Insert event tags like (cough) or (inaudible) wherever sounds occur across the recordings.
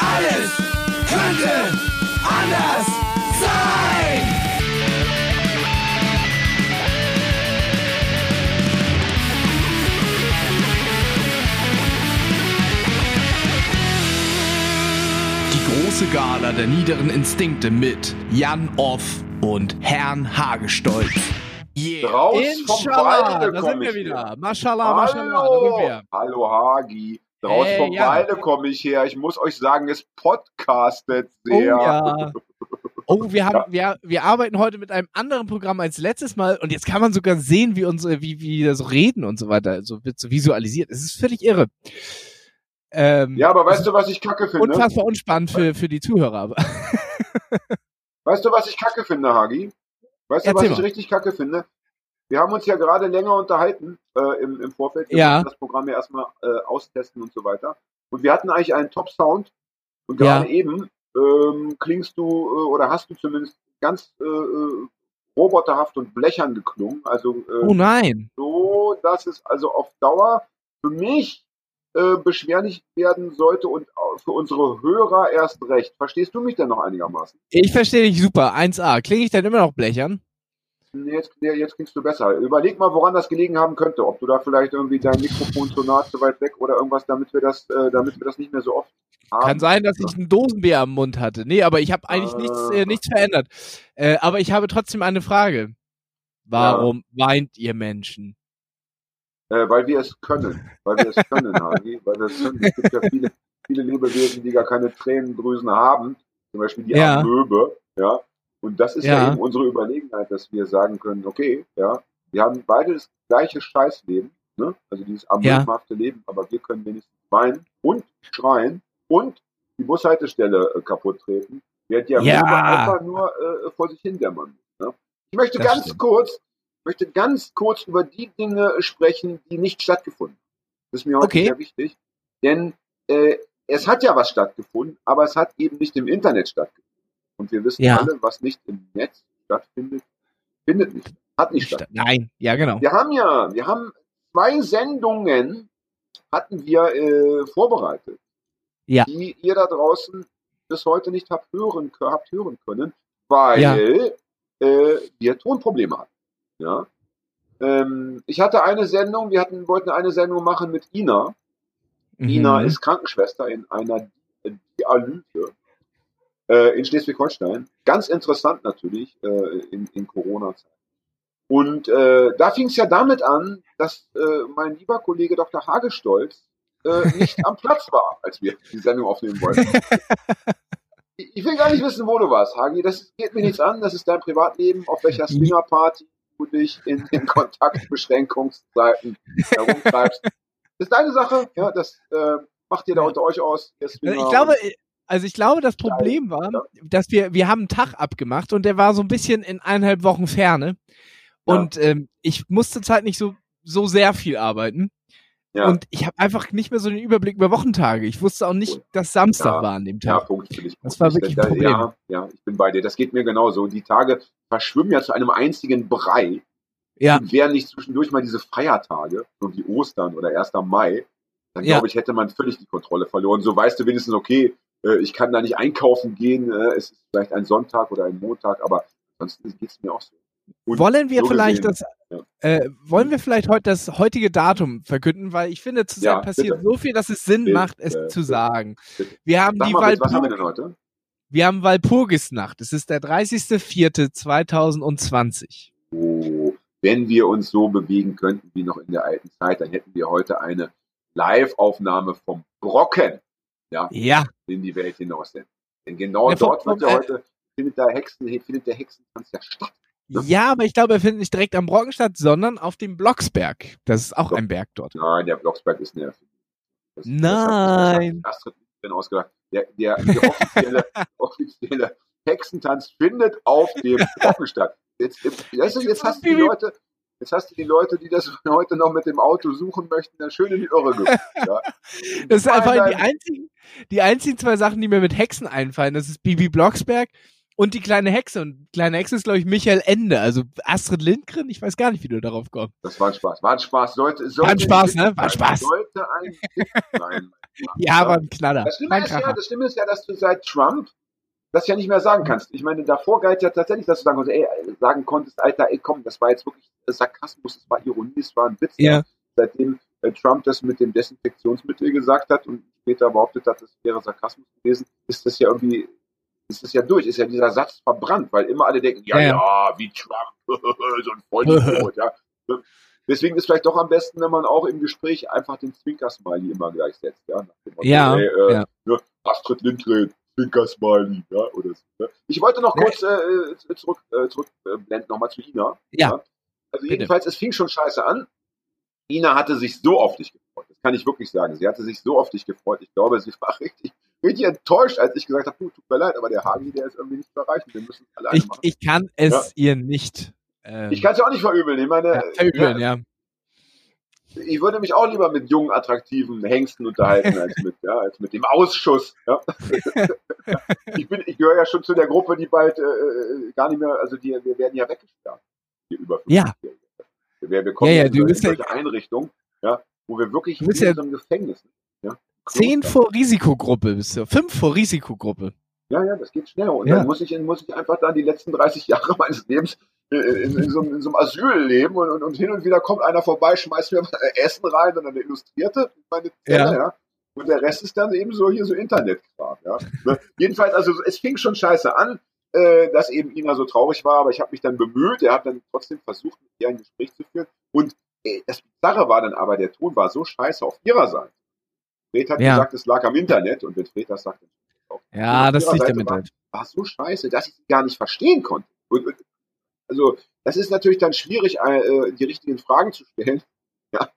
Alles könnte anders sein. Die große Gala der niederen Instinkte mit Jan Off und Herrn Hagestolz. Yeah. Raus vom Inshallah, Walde da sind wir wieder. Mashallah, Mashallah, da sind wir. Hallo Hagi. Raus Hey, vom ja. Walde komme ich her. Ich muss euch sagen, es podcastet Oh sehr. ja. (laughs) Oh, wir haben, wir, wir arbeiten heute mit einem anderen Programm als letztes Mal und jetzt kann man sogar sehen, wie unsere, wie, wie wir so reden und so weiter. So wird so visualisiert. Es ist völlig irre. Ähm, Ja, aber weißt du, was ich kacke finde? unfassbar unspannend für, für die Zuhörer. aber- (laughs) Weißt du, was ich kacke finde, Hagi? Weißt du, was Erzähl ich mal. richtig kacke finde? Wir haben uns ja gerade länger unterhalten äh, im, im Vorfeld. Wir Ja. das Programm ja erstmal äh, austesten und so weiter. Und wir hatten eigentlich einen Top-Sound. Und gerade Ja. eben ähm, klingst du äh, oder hast du zumindest ganz äh, äh, roboterhaft und blechern geklungen. Also äh, Oh nein. so, dass es also auf Dauer für mich beschwerlich werden sollte und für unsere Hörer erst recht. Verstehst du mich denn noch einigermaßen? Ich verstehe dich super. 1A. Klinge ich dann immer noch blechern? Jetzt, jetzt klingst du besser. Überleg mal, woran das gelegen haben könnte. Ob du da vielleicht irgendwie dein Mikrofon zu nah, zu weit weg oder irgendwas, damit wir das, äh, damit wir das nicht mehr so oft haben. Kann sein, dass ich ein Dosenbier am Mund hatte. Nee, aber ich habe eigentlich Ah. nichts, äh, nichts verändert. Äh, aber ich habe trotzdem eine Frage. Warum weint ihr Menschen? Äh, weil wir es können. Weil wir es (laughs) können, Hagi. Weil wir es können. Es gibt ja viele, viele Lebewesen, die gar keine Tränendrüsen haben. Zum Beispiel die Ja. Amöbe. Ja. Und das ist ja. Ja. eben unsere Überlegenheit, dass wir sagen können, okay, ja, wir haben beide das gleiche Scheißleben, ne? Also dieses amöbenhafte Leben, aber wir können wenigstens weinen und schreien und die Bushaltestelle äh, kaputt treten, während die Amöbe Ja. einfach nur äh, vor sich hin dämmern. Ne? Ich möchte Das ganz stimmt. kurz, möchte ganz kurz über die Dinge sprechen, die nicht stattgefunden haben. Das ist mir heute Okay. sehr wichtig, denn äh, es hat ja was stattgefunden, aber es hat eben nicht im Internet stattgefunden. Und wir wissen Ja. alle, was nicht im Netz stattfindet, findet nicht, hat nicht statt. Nein, ja genau. Wir haben ja, wir haben zwei Sendungen hatten wir äh, vorbereitet, Ja. die ihr da draußen bis heute nicht habt hören, habt hören können, weil äh, wir Tonprobleme hatten. Ja. Ähm, ich hatte eine Sendung, wir hatten, wollten eine Sendung machen mit Ina. Ina Mhm. ist Krankenschwester in einer Dialyse äh, in Schleswig-Holstein. Ganz interessant natürlich äh, in, in Corona-Zeit. Und äh, da fing es ja damit an, dass äh, mein lieber Kollege Dr. Hagestolz äh, nicht am Platz war, als wir die Sendung aufnehmen wollten. Ich (laughs) ich will gar nicht wissen, wo du warst, Hagi. Das geht mir nichts an. Das ist dein Privatleben, auf welcher Swingerparty du dich in, in Kontaktbeschränkungszeiten (laughs) herumtreibst. Das ist deine Sache. Ja, das äh, macht ihr da unter euch aus. Ich glaube, also ich glaube, das Problem war, Ja. dass wir, wir haben einen Tag abgemacht und der war so ein bisschen in eineinhalb Wochen Ferne. Ja. Und ähm, ich musste Zeit nicht so, so sehr viel arbeiten. Ja. Und ich habe einfach nicht mehr so den Überblick über Wochentage. Ich wusste auch nicht, dass Samstag Ja. war an dem Ja, Tag. Punkt für dich. Das Punkt. war Ich- wirklich ein Problem. Ja, ja, ich bin bei dir. Das geht mir genauso. Die Tage verschwimmen ja zu einem einzigen Brei. Ja. Und wären nicht zwischendurch mal diese Feiertage, so wie Ostern oder 1. Mai, dann Ja. glaube ich, hätte man völlig die Kontrolle verloren. So weißt du wenigstens, okay, ich kann da nicht einkaufen gehen, äh, es ist vielleicht ein Sonntag oder ein Montag, aber ansonsten geht es mir auch so. Und wollen wir so vielleicht gesehen, das, äh, wollen wir vielleicht heute das heutige Datum verkünden, weil ich finde, zurzeit Ja, passiert bitte. so viel, dass es Sinn Bitte, macht, es zu bitte. sagen. Bitte. Wir haben Sag die bitte, was haben wir Walpurg denn heute? wir haben Walpurgisnacht. Es ist der 30.04.2020. Oh, wenn wir uns so bewegen könnten wie noch in der alten Zeit, dann hätten wir heute eine Live-Aufnahme vom Brocken Ja, in die Welt hinaus. Denn, denn genau Ja, dort vom, ja äh, heute, findet der Hexen, findet der Hexentanz ja statt. Ja. ja, aber ich glaube, er findet nicht direkt am Brocken statt, sondern auf dem Blocksberg. Das ist auch Doch. ein Berg dort. Nein, der Blocksberg ist eine Erfindung. Das, Nein. Das hat, Astrid ausgedacht. Der, der, der offizielle, (laughs) offizielle Hexentanz findet auf dem Brocken statt. Jetzt, jetzt, jetzt, jetzt hast du die Leute, jetzt hast du die Leute, die das (laughs) heute noch mit dem Auto suchen möchten, dann schön in die Irre geführt. (laughs) Ja. Das sind einfach die einzigen, die einzigen zwei Sachen, die mir mit Hexen einfallen. Das ist Bibi Blocksberg und die kleine Hexe. Und kleine Hexe ist, glaube ich, Michael Ende. Also Astrid Lindgren. Ich weiß gar nicht, wie du darauf kommst. Das war ein Spaß. War ein Spaß. Sollte, sollte War ein Spaß, ne? War ein. Spaß. Sollte ein (laughs) sein, ja, aber ein Knaller. Das Schlimme, ist ja, das Schlimme ist ja, dass du seit Trump das ja nicht mehr sagen kannst. Ich meine, davor galt ja tatsächlich, dass du sagen konntest, ey, sagen konntest, Alter, ey, komm, das war jetzt wirklich Sarkasmus, das war Ironie, das war ein Witz. Ja. Seitdem äh, Trump das mit dem Desinfektionsmittel gesagt hat und später behauptet hat, das wäre Sarkasmus gewesen, ist das ja irgendwie, ist das ja durch, ist ja dieser Satz verbrannt, weil immer alle denken, ja, ja, ja wie Trump, (laughs) so ein Vollidiot, ja. (laughs) Deswegen ist vielleicht doch am besten, wenn man auch im Gespräch einfach den Zwinker-Smiley immer gleich setzt. Ja, ja, hey, äh, ja. Ne, Astrid Lindgren, Zwinker-Smiley, ja, oder so. Ne? Ich wollte noch kurz äh, zurück, äh, zurückblenden, nochmal zu Ina. Ja. ja. Also Bitte. jedenfalls, es fing schon scheiße an. Ina hatte sich so auf dich gefreut. Das kann ich wirklich sagen. Sie hatte sich so auf dich gefreut. Ich glaube, sie war (laughs) richtig, richtig enttäuscht, als ich gesagt habe, tut mir leid, aber der Hagi, der ist irgendwie nicht zu erreichen. Wir müssen alleine ich, machen. Ich kann es ja. ihr nicht ähm, ich kann es ja auch nicht verübeln. Ich meine, ja, verübeln, ja. Ich würde mich auch lieber mit jungen, attraktiven Hengsten unterhalten, als mit, ja, als mit dem Ausschuss. Ja. (laughs) ich, bin, ich gehöre ja schon zu der Gruppe, die bald äh, äh gar nicht mehr, also die, wir werden ja weggesperrt. Hier über ja. Wir, wir kommen ja, ja, in, in solche ja, Einrichtungen, ja, wo wir wirklich du bist in ja unserem Gefängnis ja, Zehn vor Risikogruppe bist du. Fünf vor Risikogruppe. Ja, ja, das geht schnell. Und ja. dann muss ich, muss ich einfach dann die letzten 30 Jahre meines Lebens in, in, so, in so, einem Asyl leben und, und, und, hin und wieder kommt einer vorbei, schmeißt mir Essen rein und eine Illustrierte, meine Zelle, ja. ja. Und der Rest ist dann eben so hier so Internetkram, ja. Ne? Jedenfalls, also es fing schon scheiße an, äh, dass eben Ina so traurig war, aber ich habe mich dann bemüht, er hat dann trotzdem versucht, mit ihr ein Gespräch zu führen. Und äh, das Bizarre war dann aber, der Ton war so scheiße auf ihrer Seite. Fred hat ja. gesagt, es lag am Internet und wenn Fred das sagt, auch. Ja, das liegt damit war, halt. War so scheiße, dass ich sie gar nicht verstehen konnte. Und, also, das ist natürlich dann schwierig, äh, die richtigen Fragen zu stellen. (laughs) Ja.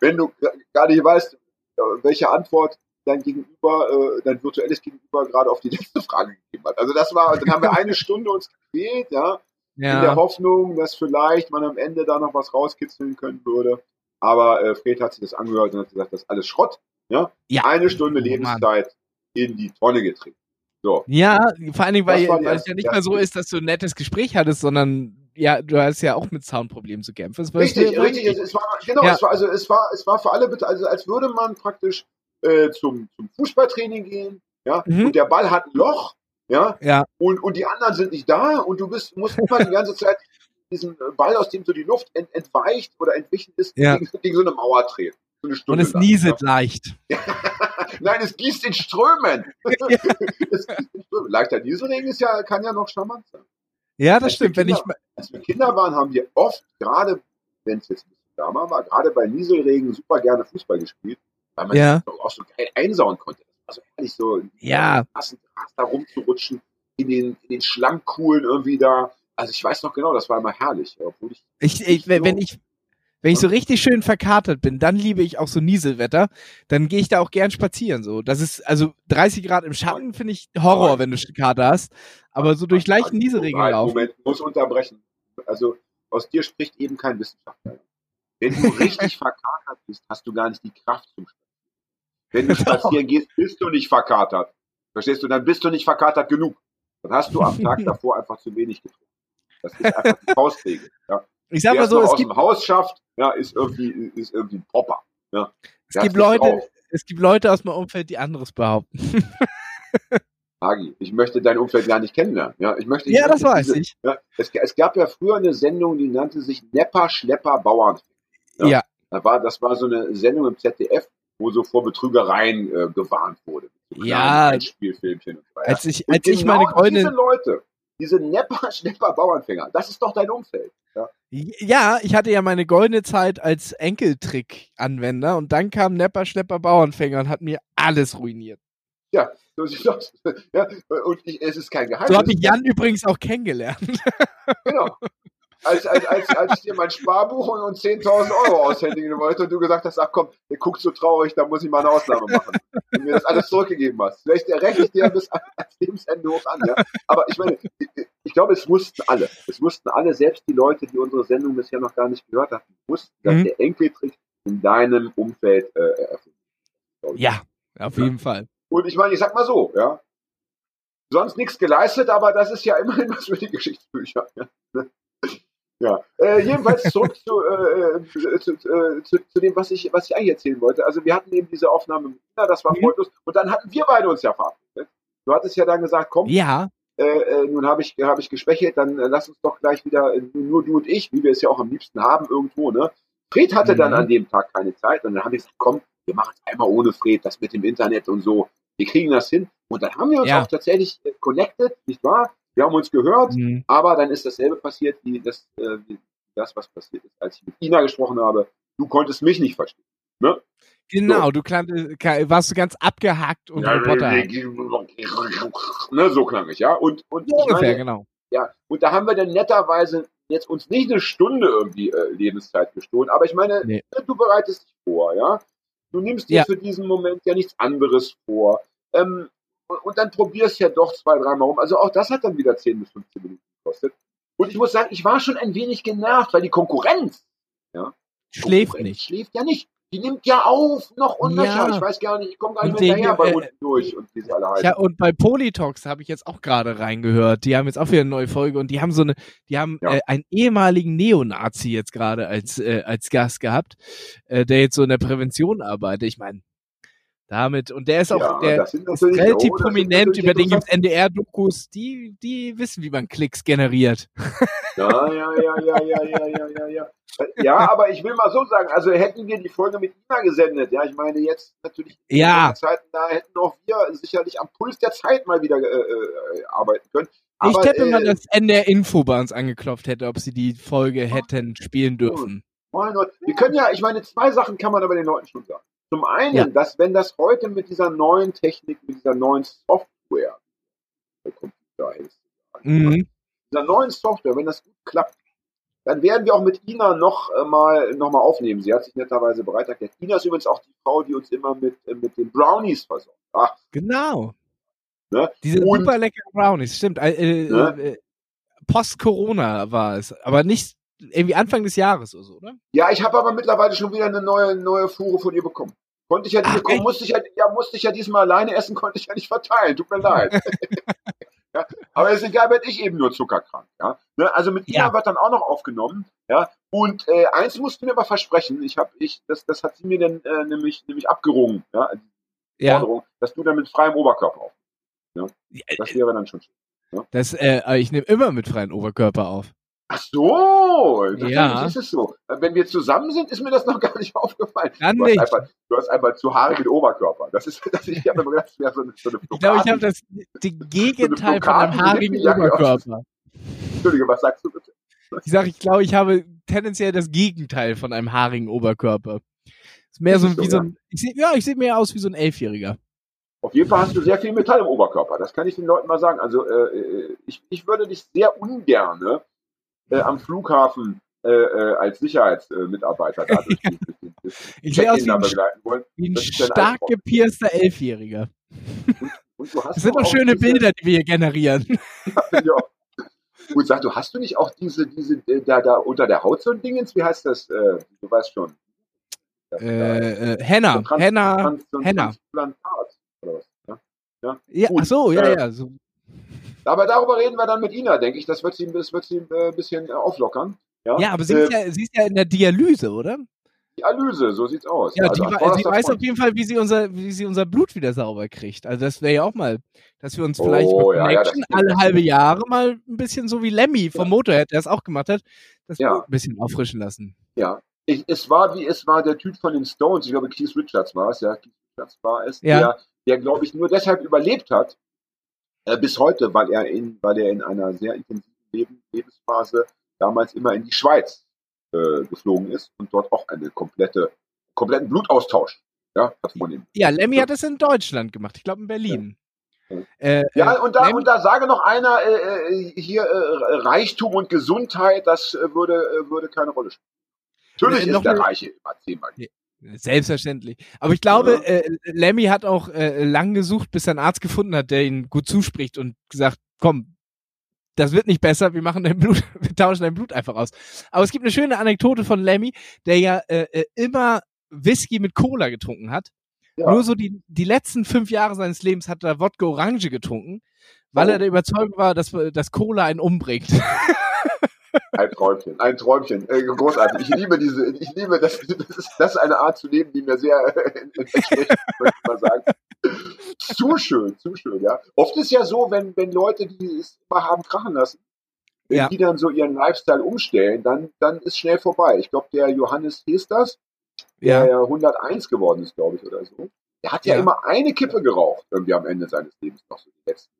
Wenn du gar nicht weißt, äh, welche Antwort dein Gegenüber, äh, dein virtuelles Gegenüber gerade auf die (laughs) letzte Frage gegeben hat. Also das war, dann haben wir eine Stunde uns gequält, ja, ja, in der Hoffnung, dass vielleicht man am Ende da noch was rauskitzeln können würde. Aber äh, Fred hat sich das angehört und hat gesagt, das ist alles Schrott. Ja, ja. eine Stunde oh, Lebenszeit Mann. in die Tonne getreten. So. Ja, vor allen Dingen, weil, weil es ja nicht mehr so ist, dass du ein nettes Gespräch hattest, sondern ja, du hast ja auch mit Soundproblemen zu kämpfen. richtig, richtig. Es, es, war, genau, ja. es war, also es war, es war für alle, also als würde man praktisch äh, zum, zum Fußballtraining gehen, ja, mhm. und der Ball hat ein Loch, ja, ja. Und, und die anderen sind nicht da und du bist, musst immer die ganze Zeit (laughs) diesen Ball, aus dem so die Luft ent, entweicht oder entwichen ist, ja. gegen, gegen, so eine Mauer treten. So eine und es lang, nieset ja. leicht. (laughs) Nein, es gießt in Strömen. (laughs) (laughs) es gießt in Strömen. Leichter Nieselregen ist ja, kann ja noch charmant sein. Ja, das als stimmt. Kinder, wenn ich als wir Kinder waren, haben wir oft, gerade wenn es jetzt ein bisschen wärmer war, gerade bei Nieselregen super gerne Fußball gespielt, weil man ja. auch so geil einsauen konnte. Also ehrlich so ja. da rumzurutschen, in den, in den Schlammkuhlen irgendwie da. Also ich weiß noch genau, das war immer herrlich. Obwohl ich, ich, ich wenn ich wenn ich so richtig schön verkatert bin, dann liebe ich auch so Nieselwetter. Dann gehe ich da auch gern spazieren. So, das ist also 30 Grad im Schatten finde ich Horror, wenn du Kater hast. Aber so durch leichten Nieselregen laufen. Moment, muss unterbrechen. Also aus dir spricht eben kein Wissenschaftler. Wenn du richtig (laughs) verkatert bist, hast du gar nicht die Kraft zum Spazieren. Wenn du (laughs) spazieren gehst, bist du nicht verkatert. Verstehst du? Dann bist du nicht verkatert genug. Dann hast du am Tag (laughs) davor einfach zu wenig getrunken. Das ist einfach die Faustregel. Ja. Ich sag mal so, es aus gibt, dem Haus schafft, ja, ist irgendwie, ist irgendwie ein Popper. Ja. Es gibt Leute, es gibt Leute aus meinem Umfeld, die anderes behaupten. (laughs) Agi, ich möchte dein Umfeld gar nicht kennenlernen. Ja, ich möchte, ja das weiß diese, ich. Ja, es, es, gab ja früher eine Sendung, die nannte sich Nepper, Schlepper, Bauern. Ja. ja. Da war, das war so eine Sendung im ZDF, wo so vor Betrügereien äh, gewarnt wurde. So ja. Spielfilmchen und so weiter. Als ich, als ich genau meine goldene... diese Leute, diese Nepper, (laughs) Schnepper, Bauernfänger, das ist doch dein Umfeld. Ja? ja, ich hatte ja meine goldene Zeit als Enkeltrick-Anwender und dann kam Nepper, Schlepper, Bauernfänger und hat mir alles ruiniert. Ja, so sieht das. (laughs) Ja, und ich, es ist kein Geheimnis. So habe ich Jan übrigens auch kennengelernt. Genau (laughs) als, als, als, als ich dir mein Sparbuch und, und 10.000 Euro aushändigen wollte und du gesagt hast, ach komm, der guckt so traurig, da muss ich mal eine Ausnahme machen. Und mir das alles zurückgegeben hast. Vielleicht rechne ich dir bis ans Lebensende hoch an. Ja? Aber ich meine, ich, glaube, es wussten alle. Es wussten alle, selbst die Leute, die unsere Sendung bisher noch gar nicht gehört hatten, wussten, dass mhm. der Enkeltrick in deinem Umfeld äh, erfüllt. Ja, auf jeden Fall. Und ich meine, ich sag mal so, ja, sonst nichts geleistet, aber das ist ja immerhin was für die Geschichtsbücher. Ja? Ja, äh, jedenfalls zurück zu, äh, äh zu, äh, zu, zu, dem, was ich, was ich eigentlich erzählen wollte. Also wir hatten eben diese Aufnahme mit Ina, das war mhm. Und dann hatten wir beide uns ja verabredet. Du hattest ja dann gesagt, komm, ja. Äh, äh, nun habe ich, hab ich geschwächelt, dann lass uns doch gleich wieder, nur du und ich, wie wir es ja auch am liebsten haben, irgendwo, ne? Fred hatte mhm. dann an dem Tag keine Zeit und dann habe ich gesagt, komm, wir machen es einmal ohne Fred, das mit dem Internet und so. Wir kriegen das hin. Und dann haben wir uns ja. auch tatsächlich connected, nicht wahr? Wir haben uns gehört, mhm. aber dann ist dasselbe passiert wie das, äh, wie das, was passiert ist, als ich mit Ina gesprochen habe. Du konntest mich nicht verstehen. Ne? Genau, so. du klang, warst du ganz abgehackt und ja, ne, so klang ich, ja. Und, und so ungefähr, meine, genau. Ja, und da haben wir dann netterweise jetzt uns nicht eine Stunde irgendwie äh, Lebenszeit gestohlen, aber ich meine, nee. Ne, du bereitest dich vor, ja. Du nimmst dir ja. für diesen Moment ja nichts anderes vor. Ähm, und, dann probierst ja doch zwei, dreimal rum. Also auch das hat dann wieder 10 bis 15 Minuten gekostet. Und ich muss sagen, ich war schon ein wenig genervt, weil die Konkurrenz, ja, schläft Konkurrenz nicht. Schläft ja nicht. Die nimmt ja auf, noch und ja. Ich weiß gar nicht, ich komme gar nicht mehr hinterher bei äh, unten durch und diese alle Ja, und bei Politox habe ich jetzt auch gerade reingehört. Die haben jetzt auch wieder eine neue Folge und die haben so eine, die haben ja. äh, einen ehemaligen Neonazi jetzt gerade als, äh, als Gast gehabt, äh, der jetzt so in der Prävention arbeitet. Ich meine, damit. Und der ist auch ja, der ist relativ oh, prominent, über den gibt es NDR-Dokus, die, die wissen, wie man Klicks generiert. (laughs) Ja, ja, ja, ja, ja, ja, ja, ja, ja. Ja, aber ich will mal so sagen, also hätten wir die Folge mit Ina gesendet, ja, ich meine jetzt natürlich ja. Zeiten, da hätten auch wir sicherlich am Puls der Zeit mal wieder äh, äh, arbeiten können. Aber, ich hätte äh, mal das NDR Info bei uns angeklopft hätte, ob sie die Folge hätten spielen dürfen. Gott. Wir können ja, ich meine, zwei Sachen kann man aber den Leuten schon sagen. Zum einen, ja. dass wenn das heute mit dieser neuen Technik, mit dieser neuen Software, der Computer ist, mhm. dieser neuen Software, wenn das gut klappt, dann werden wir auch mit Ina noch äh, mal, noch mal aufnehmen. Sie hat sich netterweise bereit erklärt. Ina ist übrigens auch die Frau, die uns immer mit, äh, mit den Brownies versorgt. Ach. Genau. Ne? Diese Und, super leckeren Brownies, stimmt. Äh, äh ne? Äh, Post-Corona war es, aber nicht irgendwie Anfang des Jahres oder so, oder? Ja, ich habe aber mittlerweile schon wieder eine neue, neue Fuhre von ihr bekommen. Konnte ich ja, Ach, musste ich ja, ja, musste ich ja diesmal alleine essen, konnte ich ja nicht verteilen. Tut mir leid. (laughs) ja, aber ist egal, werde ich eben nur zuckerkrank. Ja? Ne? Also mit ja. ihr wird dann auch noch aufgenommen. Ja? Und äh, eins musst du mir aber versprechen, ich habe, ich, das, das hat sie mir dann äh, nämlich, nämlich abgerungen, ja? ja. Forderung, dass du dann mit freiem Oberkörper auf. Ja? Das wäre dann schon schön. Ja? Das, äh, ich nehme immer mit freiem Oberkörper auf. Ach so, ja. ist es so. Wenn wir zusammen sind, ist mir das noch gar nicht (laughs) aufgefallen. Dann du, nicht. Hast einfach, du hast einfach zu haarigen Oberkörper. Das ist, (laughs) das ich habe gedacht, das so eine, so eine Ich glaube, ich habe das die (laughs) Gegenteil so von einem haarigen Oberkörper. Entschuldige, was sagst du bitte? Ich sage, ich glaube, ich habe tendenziell das Gegenteil von einem haarigen Oberkörper. Ist mehr so, wie so ein, ich seh, ja, ich sehe mehr aus wie so ein Elfjähriger. Auf jeden Fall hast du sehr viel Metall im Oberkörper. Das kann ich den Leuten mal sagen. Also äh, äh ich, ich würde dich sehr ungerne äh, am Flughafen äh, äh, als Sicherheitsmitarbeiter da durch (laughs) Ich sehe aus wie ein, wie ein stark gepierster Elfjähriger. Und, und das sind doch schöne diese, Bilder, die wir hier generieren. (laughs) (laughs) ja, Gut, sag du, hast du nicht auch diese, diese, äh, da, da unter der Haut so ein Dingens? Wie heißt das? Äh, du weißt schon. Äh, äh, Henna, so Henna, Henna. Was? Ja, ja? ja so, ja, ja. So. Aber darüber reden wir dann mit Ina, denke ich. Das wird sie, das wird sie äh, ein bisschen äh, auflockern. Ja, ja aber sie, äh, ist ja, sie ist ja in der Dialyse, oder? Dialyse, so sieht's aus. Ja, also, die, sie weiß auf jeden Fall, wie sie unser, wie sie unser Blut wieder sauber kriegt. Also das wäre ja auch mal, dass wir uns oh, vielleicht ja, ja, alle halbe Jahre mal ein bisschen so wie Lemmy vom Motorhead, der es auch gemacht hat, das ja. ein bisschen auffrischen lassen. Ja, ich, es war wie es war der Typ von den Stones, ich glaube Keith Richards war es, ja, Keith Richards war es, der, der glaube ich nur deshalb überlebt hat, äh, bis heute, weil er in, weil er in einer sehr intensiven Leben, Lebensphase damals immer in die Schweiz äh, geflogen ist und dort auch eine komplette, kompletten Blutaustausch ja, hat von ihm. Ja, Lemmy hat es in Deutschland gemacht, ich glaube in Berlin. Ja. Äh, ja, und da, und da sage noch einer, äh, äh hier äh, Reichtum und Gesundheit, das äh, würde, äh, würde keine Rolle spielen. Natürlich ist der Reiche immer zehnmal. Selbstverständlich. Aber ich glaube, ja. äh, Lemmy hat auch äh, lang gesucht, bis er einen Arzt gefunden hat, der ihn gut zuspricht und gesagt, komm, das wird nicht besser, wir machen dein Blut, (laughs) wir tauschen dein Blut einfach aus. Aber es gibt eine schöne Anekdote von Lemmy, der ja äh, äh immer Whisky mit Cola getrunken hat. Ja. Nur so die, die letzten fünf Jahre seines Lebens hat er Wodka Orange getrunken, weil oh. er der Überzeugung war, dass, dass Cola einen umbringt. (laughs) Ein Träumchen, ein Träumchen. Äh, großartig. Ich liebe diese, ich liebe das, das ist, das ist eine Art zu leben, die mir sehr (laughs) entspricht, möchte ich mal sagen. Zu schön, zu schön, ja. Oft ist ja so, wenn, wenn Leute, die es immer haben krachen lassen, wenn Ja. die dann so ihren Lifestyle umstellen, dann, dann ist schnell vorbei. Ich glaube, der Johannes Hesters, der Ja. ja 101 geworden ist, glaube ich, oder so, der hat ja, Ja. immer eine Kippe geraucht, irgendwie am Ende seines Lebens, noch so die letzten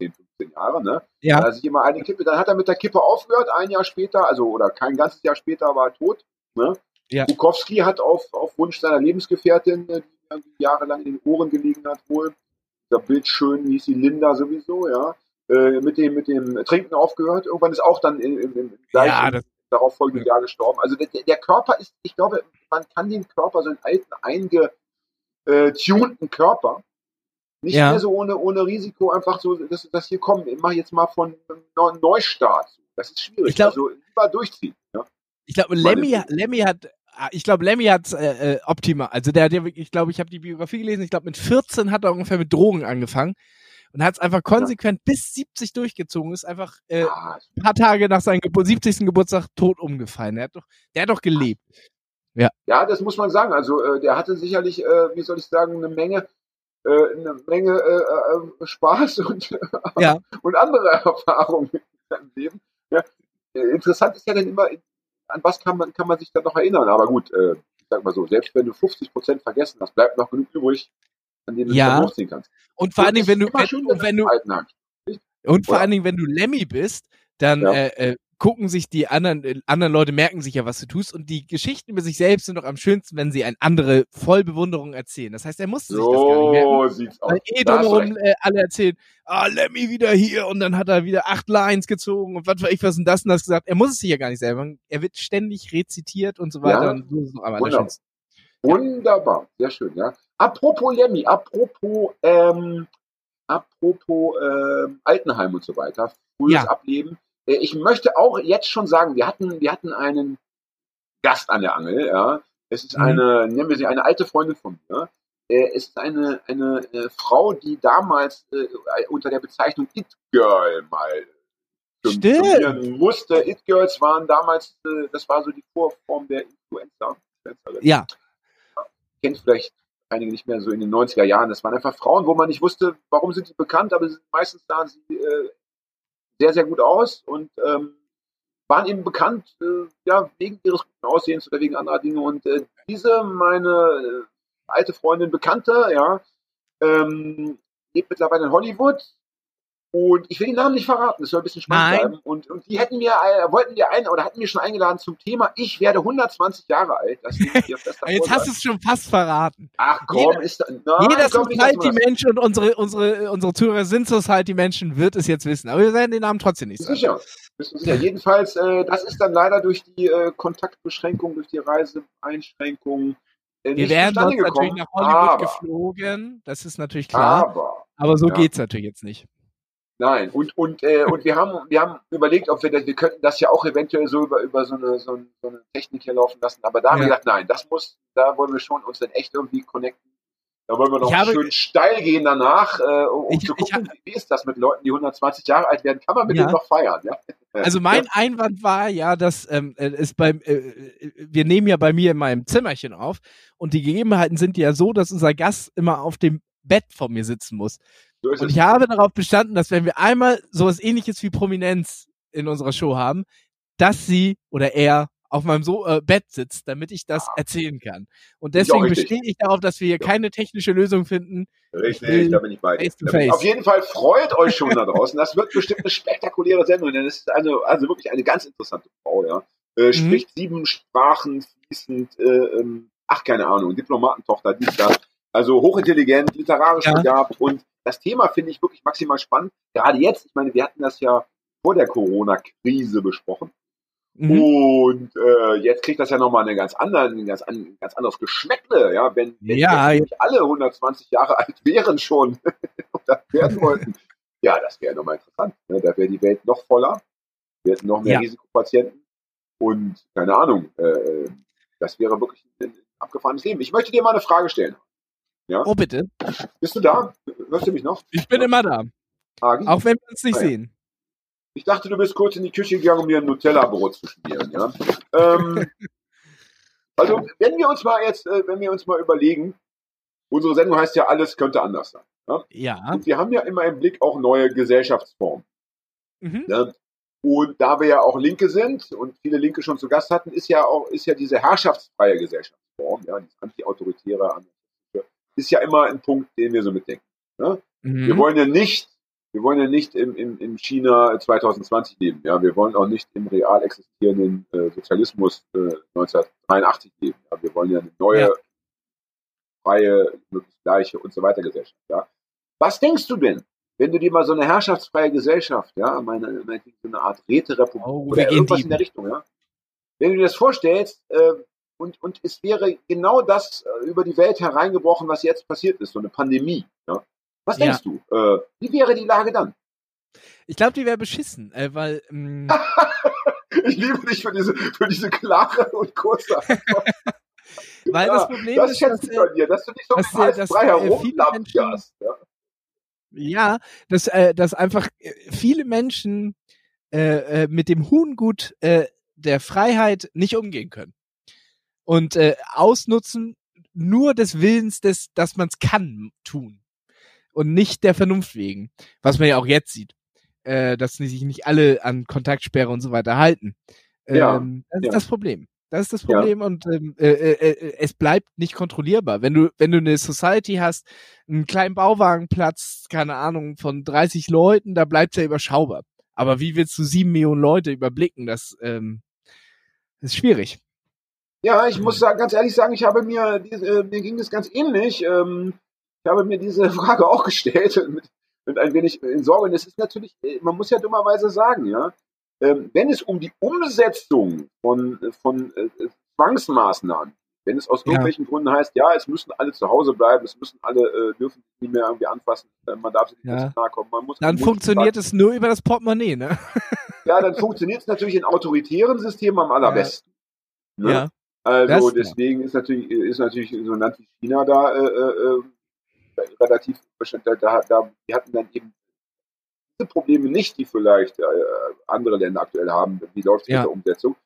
10, 15 Jahre, ne? Ja. Da hat sich immer eine Kippe, dann hat er mit der Kippe aufgehört, ein Jahr später, also oder kein ganzes Jahr später war er tot. Ne? Ja. Bukowski hat auf, auf Wunsch seiner Lebensgefährtin, äh, die irgendwie jahrelang in den Ohren gelegen hat, wohl, der bildschön hieß sie Linda sowieso, ja, äh, mit dem, mit dem Trinken aufgehört. Irgendwann ist auch dann im, im, im gleichen Ja, das, darauffolgenden Jahr gestorben. Also der, der Körper ist, ich glaube, man kann den Körper, so einen alten, eingetunten Körper, nicht Ja. mehr so ohne, ohne Risiko einfach so, dass, dass hier kommen, ich mache jetzt mal von einem Neustart. Das ist schwierig. Ich glaub- also lieber durchziehen. Ja? ich glaube, Lemmy, Lemmy hat, ah, ich glaube, Lemmy hat äh, äh, optimal. Also der, der, ich glaube, ich habe die Biografie gelesen. Ich glaube, mit 14 hat er ungefähr mit Drogen angefangen und hat es einfach konsequent bis 70 durchgezogen. Ist einfach äh, Ah, ein paar Tage nach seinem Gebur 70. Geburtstag tot umgefallen. Der hat doch, der hat doch gelebt. ja, das muss man sagen. Also äh, der hatte sicherlich, äh, wie soll ich sagen, eine Menge, äh, eine Menge äh, äh, Spaß und, Ja. (laughs) und andere Erfahrungen in seinem Leben. Ja. Äh, Interessant ist ja dann immer, an was kann man, kann man sich dann noch erinnern. Aber gut, äh, ich sag mal so, selbst wenn du 50 Prozent vergessen hast, bleibt noch genug übrig, an denen du Ja. hochziehen kannst. Und vor allen Dingen, wenn du, wenn, schön, und wenn du. Und vor allen Dingen, wenn du Lemmy bist, dann Ja. äh, äh, gucken sich die anderen, äh, anderen Leute merken sich ja, was du tust. Und die Geschichten über sich selbst sind doch am schönsten, wenn sie ein andere voll Bewunderung erzählen. Das heißt, er musste sich das gar nicht merken. So sieht's aus. Weil eh hast du drumherum äh, alle erzählen, ah, Lemmy wieder hier und dann hat er wieder acht Lines gezogen und was weiß ich was und das und das gesagt. Er muss es sich ja gar nicht selber. Er wird ständig rezitiert und so weiter Ja. und so ist es noch am Wunderbar. Wunderbar, sehr schön, ja. Apropos Lemmy, apropos, ähm, apropos ähm, Altenheim und so weiter, frühes Ja. Ableben. Äh, ich möchte auch jetzt schon sagen, wir hatten, wir hatten einen Gast an der Angel, ja. Es ist Mhm. eine, nennen wir sie eine alte Freundin von mir. Äh, es ist eine, eine Frau, die damals äh, unter der Bezeichnung It Girl mal Stimmt. musste. It Girls waren damals, äh, das war so die Vorform der Influencer. Ja, kennt vielleicht einige nicht mehr so in den 90er Jahren. Das waren einfach Frauen, wo man nicht wusste, warum sind sie bekannt, aber sie sind meistens sahen sie äh, sehr, sehr gut aus und ähm, waren eben bekannt, äh, ja, wegen ihres guten Aussehens oder wegen anderer Dinge. Und äh, diese, meine äh, alte Freundin, Bekannte, ja, ähm, lebt mittlerweile in Hollywood. Und ich will den Namen nicht verraten, das soll ein bisschen spannend Nein. bleiben. Und, und die hätten mir, äh, wollten wir ein oder hatten mir schon eingeladen zum Thema, ich werde 120 Jahre alt. Das (laughs) jetzt hast du es schon fast verraten. Ach komm, Jeder- ist da, nein, Jeder Society-Mensch und unsere, unsere, unsere Zuhörer sind Society-Menschen, wird es jetzt wissen. Aber wir werden den Namen trotzdem nicht sagen. Sicher, bist du sicher. Jedenfalls, äh, das ist dann leider durch die äh, Kontaktbeschränkung, durch die Reiseeinschränkung äh, Wir werden natürlich nach Hollywood aber, geflogen. Das ist natürlich klar. aber, aber so ja. geht's natürlich jetzt nicht. Nein. Und, und, äh, und wir haben, wir haben überlegt, ob wir das, wir könnten das ja auch eventuell so über, über so eine, so, so eine Technik hier laufen lassen. Aber da haben wir Ja. gedacht, nein, das muss, da wollen wir schon uns dann echt irgendwie connecten. Da wollen wir noch habe- schön steil gehen danach, äh, um, Ich- zu gucken, wie ist das mit Leuten, die 120 Jahre alt werden. Kann man mit Ja. denen noch feiern, ja? (laughs) Also mein Einwand war ja, dass ähm, äh, es beim äh, äh, wir nehmen ja bei mir in meinem Zimmerchen auf und die Gegebenheiten sind ja so, dass unser Gast immer auf dem Bett vor mir sitzen muss. So Und es. ich habe darauf bestanden, dass wenn wir einmal sowas ähnliches wie Prominenz in unserer Show haben, dass sie oder er auf meinem so äh, Bett sitzt, damit ich das Ah. erzählen kann. Und deswegen bestehe ich darauf, dass wir hier Ja. keine technische Lösung finden. Richtig, will da bin ich bei dir. Auf jeden Fall freut euch schon da draußen. Das wird bestimmt eine spektakuläre Sendung, denn es ist eine, also wirklich eine ganz interessante Frau, ja. Mhm. Äh, spricht sieben Sprachen fließend, äh, ähm, ach, keine Ahnung, Diplomatentochter, dies, das. Also hochintelligent, literarisch Ja. begabt und das Thema finde ich wirklich maximal spannend. Gerade jetzt, ich meine, wir hatten das ja vor der Corona-Krise besprochen. Mhm. Und äh, jetzt kriegt das ja nochmal eine ganz anderen, ein ganz, ein ganz anderes Geschmäckle, ja, wenn, wenn Ja, jetzt nicht alle 120 Jahre alt (laughs) wären schon (laughs) werden wollten. Ja, das wäre nochmal interessant. Ne? Da wäre die Welt noch voller. Wir hätten noch mehr Ja. Risikopatienten. Und keine Ahnung, äh, das wäre wirklich ein abgefahrenes Leben. Ich möchte dir mal eine Frage stellen. Oh bitte. Bist du da? Hörst du mich noch? Ich bin immer da. Agi? Auch wenn wir uns nicht Ah, ja. sehen. Ich dachte, du bist kurz in die Küche gegangen, um mir ein Nutella-Brot zu schmieren. Ja? Ähm, (laughs) also, wenn wir uns mal jetzt, äh, wenn wir uns mal überlegen, unsere Sendung heißt ja, alles könnte anders sein. Ja. Ja. Und wir haben ja immer im Blick auch neue Gesellschaftsformen. Mhm. Ne? Und da wir ja auch Linke sind und viele Linke schon zu Gast hatten, ist ja auch ist ja diese herrschaftsfreie Gesellschaftsform, ja, diese antiautoritäre, ist ja immer ein Punkt, den wir so mitdenken. Ne? Mhm. Wir wollen ja nicht, wir wollen ja nicht im, im, im China 2020 leben, ja, wir wollen auch nicht im real existierenden äh, Sozialismus äh, 1983 leben. Ja? Wir wollen ja eine neue, Ja. freie, möglichst gleiche und so weiter Gesellschaft. Ja? Was denkst du denn, wenn du dir mal so eine herrschaftsfreie Gesellschaft, ja, meine, meine so eine Art Räterepublik Oh, oder irgendwas in der Richtung, ja? Wenn du dir das vorstellst, äh, und, und es wäre genau das äh, über die Welt hereingebrochen, was jetzt passiert ist, so eine Pandemie. Ja? Was Ja. denkst du? Äh, wie wäre die Lage dann? Ich glaube, die wäre beschissen, äh, weil ähm, (laughs) Ich liebe dich für diese, für diese klare und kurze Antwort. (laughs) Weil Ja, das Problem das ist, schätze dass, ich äh, bei dir, dass du nicht so dass, äh, dass, frei äh, viele herumlappst. Ja. ja, dass, äh, dass einfach äh, viele Menschen äh, mit dem Huhngut der Freiheit nicht umgehen können. Und äh, ausnutzen nur des Willens, des, dass man es kann, tun. Und nicht der Vernunft wegen. Was man ja auch jetzt sieht. Äh, dass sich nicht alle an Kontaktsperre und so weiter halten. Ja, Ähm, das ist ja. das Problem. Das ist das Ja. Problem und ähm, äh, äh, äh, es bleibt nicht kontrollierbar. Wenn du, wenn du eine Society hast, einen kleinen Bauwagenplatz, keine Ahnung, von 30 Leuten, da bleibt ja überschaubar. Aber wie willst du sieben Millionen Leute überblicken? Das ähm, ist schwierig. Ja, ich muss sagen, ganz ehrlich sagen, ich habe mir, diese, äh, mir ging das ganz ähnlich. Ähm, ich habe mir diese (laughs) Frage auch gestellt (laughs) mit, mit ein wenig in Sorge. Und es ist natürlich, äh, man muss ja dummerweise sagen, ja, ähm, wenn es um die Umsetzung von, von äh, Zwangsmaßnahmen, wenn es aus Ja. irgendwelchen Gründen heißt, ja, es müssen alle zu Hause bleiben, es müssen alle, äh, dürfen sich nicht mehr irgendwie anfassen, äh, man darf sich nicht Ja. nahe kommen, man muss Dann funktioniert es nur über das Portemonnaie, ne? Ja, dann funktioniert es natürlich in autoritären Systemen am allerbesten. Ne? Ja. Also Das- deswegen ist natürlich ist natürlich so ein Land wie China da äh, äh, äh, relativ da, da, da die hatten dann eben diese Probleme nicht, die vielleicht äh, andere Länder aktuell haben. Wie läuft es Ja. mit der Umsetzung?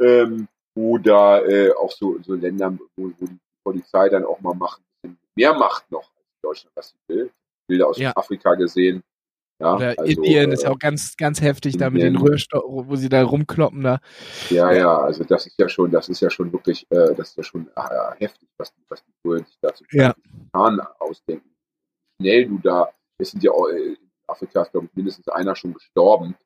Ähm, oder äh, auch so, so Länder, wo, wo die Polizei dann auch mal macht, mehr macht noch als Deutschland, was sie will. Bilder aus Ja. Afrika gesehen. Ja, Oder also, Indien äh, ist ja auch ganz, ganz heftig da mit den Rührstoffen, wo sie da rumkloppen da. Ja, ja, also das ist ja schon, das ist ja schon wirklich, äh, das ist ja schon äh, heftig, was die, was die Bullen sich dazu Ja. ausdenken. Wie Schnell du da, es sind ja auch, äh, in Afrika ist, glaube ich, mindestens einer schon gestorben,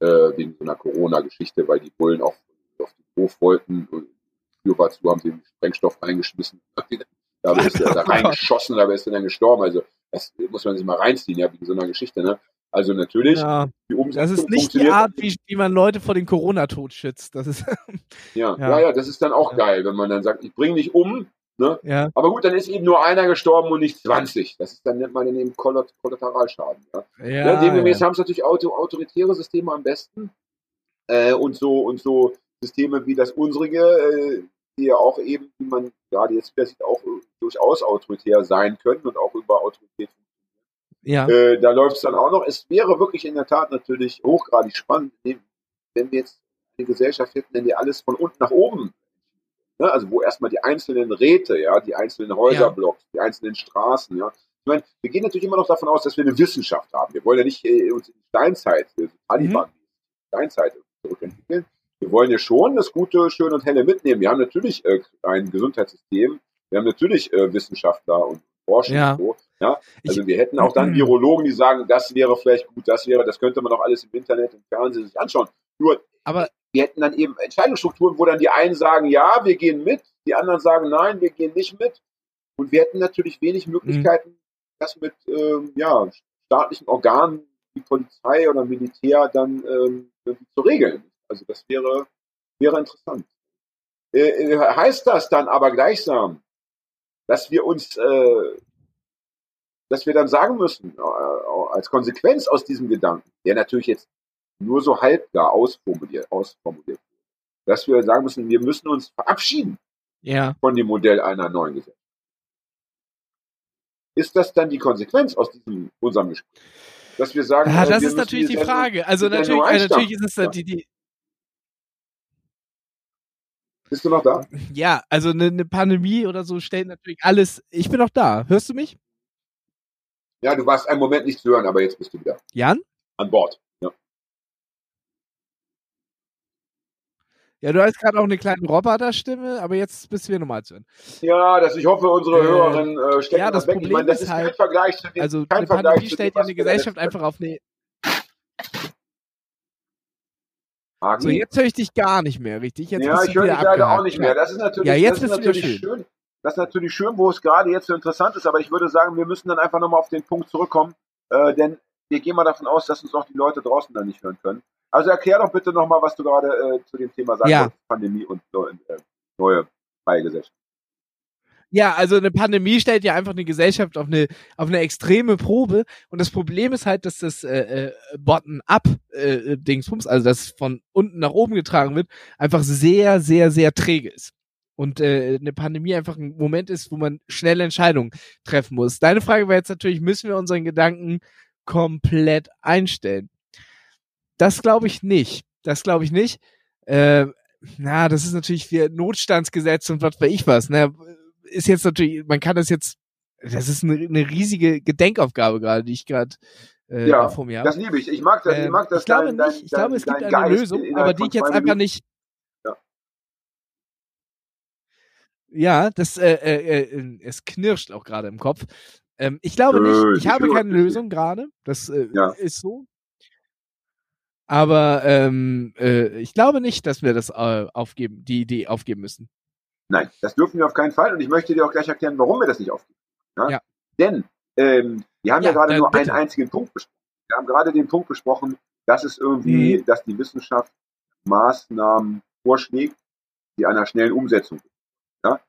äh, wegen so einer Corona-Geschichte, weil die Bullen auf, auf den Hof wollten und die Tür war zu, haben sie den Sprengstoff reingeschmissen. (laughs) Da ist er (laughs) da reingeschossen, da ist er dann gestorben. Also das muss man sich mal reinziehen, ja, wegen so einer Geschichte, ne? Also natürlich, Ja, das ist nicht die Art, wie, wie man Leute vor dem Corona-Tod schützt. Das ist, (laughs) Ja, Ja. ja, das ist dann auch geil, wenn man dann sagt, ich bringe dich um, ne? ja, Aber gut, dann ist eben nur einer gestorben und nicht 20. Das ist dann nennt man dann eben Kollat- Kollateralschaden. Ja? ja. Ja, demgemäß haben es natürlich auto autoritäre Systeme am besten. Äh, und so und so Systeme wie das unsrige, äh, die ja auch eben, wie man gerade jetzt wieder sieht, auch durchaus autoritär sein können und auch über Autorität ja. äh, da läuft es dann auch noch. Es wäre wirklich in der Tat natürlich hochgradig spannend, wenn wir jetzt eine Gesellschaft hätten, in der alles von unten nach oben, ne? also wo erstmal die einzelnen Räte, ja, die einzelnen Häuserblocks, die einzelnen Straßen, ja. Ich meine, wir gehen natürlich immer noch davon aus, dass wir eine Wissenschaft haben. Wir wollen ja nicht äh, uns in die Steinzeit, äh, Taliban, Steinzeit zurückentwickeln. Wir wollen ja schon das Gute, Schöne und Helle mitnehmen. Wir haben natürlich äh, ein Gesundheitssystem, wir haben natürlich äh, Wissenschaftler und Forscher Ja. und so. Ja, also Ich- wir hätten auch dann Virologen, die sagen, das wäre vielleicht gut, das wäre, das könnte man auch alles im Internet, im Fernsehen sich anschauen. Nur Aber wir hätten dann eben Entscheidungsstrukturen, wo dann die einen sagen, ja, wir gehen mit, die anderen sagen, nein, wir gehen nicht mit. Und wir hätten natürlich wenig Möglichkeiten, das mit ähm, ja, staatlichen Organen wie Polizei oder Militär dann ähm, zu regeln. Also das wäre, wäre interessant. Äh, äh, heißt das dann aber gleichsam, dass wir uns, äh, dass wir dann sagen müssen, äh, als Konsequenz aus diesem Gedanken, der natürlich jetzt nur so halbgar ausformuliert, ausformuliert wird, dass wir sagen müssen, wir müssen uns verabschieden ja, von dem Modell einer neuen Gesellschaft. Ist das dann die Konsequenz aus diesem unserem Gespräch? dass wir sagen, ja, äh, das wir ist natürlich die Frage. Also natürlich, äh, natürlich ist es äh, die, die, Bist du noch da? ja, also eine, eine Pandemie oder so stellt natürlich alles. Ich bin noch da. Hörst du mich? Ja, du warst einen Moment nicht zu hören, aber jetzt bist du wieder Jan? an Bord. Ja. Ja, du hast gerade auch eine kleine Roboterstimme, aber jetzt bist du wieder normal zu hören. Ja, dass ich hoffe, unsere Äh, Hörerinnen äh, stecken ja, das weg. ich Problem meine, das ist ist kein halt- Vergleich zu dem, Also kein eine Vergleich Pandemie stellt ja eine Gesellschaft einfach auf eine. Hagen? So, jetzt höre ich dich gar nicht mehr, richtig? Jetzt ja, ich höre dich leider auch nicht mehr. Das ist natürlich, Ja, jetzt das ist natürlich schön. Das ist natürlich schön, wo es gerade jetzt so interessant ist, aber ich würde sagen, wir müssen dann einfach nochmal auf den Punkt zurückkommen, äh, denn wir gehen mal davon aus, dass uns auch die Leute draußen dann nicht hören können. Also erklär doch bitte nochmal, was du gerade äh, zu dem Thema sagst, Ja. Pandemie und äh, neue freie Gesellschaft. Ja, also eine Pandemie stellt ja einfach eine Gesellschaft auf eine auf eine extreme Probe und das Problem ist halt, dass das äh, äh, Bottom-up äh, Dingsbums, also das von unten nach oben getragen wird, einfach sehr sehr sehr träge ist. Und äh, eine Pandemie einfach ein Moment ist, wo man schnelle Entscheidungen treffen muss. Deine Frage wäre jetzt natürlich, müssen wir unseren Gedanken komplett einstellen? Das glaube ich nicht. Das glaube ich nicht. Äh, na, das ist natürlich für Notstandsgesetz und was weiß ich was. Ne? Ist jetzt natürlich, man kann das jetzt, das ist eine, eine riesige Gedenkaufgabe gerade, die ich gerade äh, Ja, vor mir habe. Das liebe ich. Ich mag das. ich Ähm, mag das. ich glaube dein- nicht. dein- ich glaube, es gibt eine Geist Lösung, aber die ich jetzt einfach nicht. Ja. Ja, das äh, äh, äh, es knirscht auch gerade im Kopf. Ähm, ich glaube nicht. Ich habe keine Lösung gerade. Das äh, Ja. ist so. Aber ähm, äh, ich glaube nicht, dass wir das äh, aufgeben, die Idee aufgeben müssen. Nein, das dürfen wir auf keinen Fall. Und ich möchte dir auch gleich erklären, warum wir das nicht aufgeben. Ja? Ja. Denn ähm, wir haben ja, Ja, gerade äh, nur bitte. einen einzigen Punkt besprochen. Wir haben gerade den Punkt besprochen, dass es irgendwie, Mhm. dass die Wissenschaft Maßnahmen vorschlägt, die einer schnellen Umsetzung sind. Ja?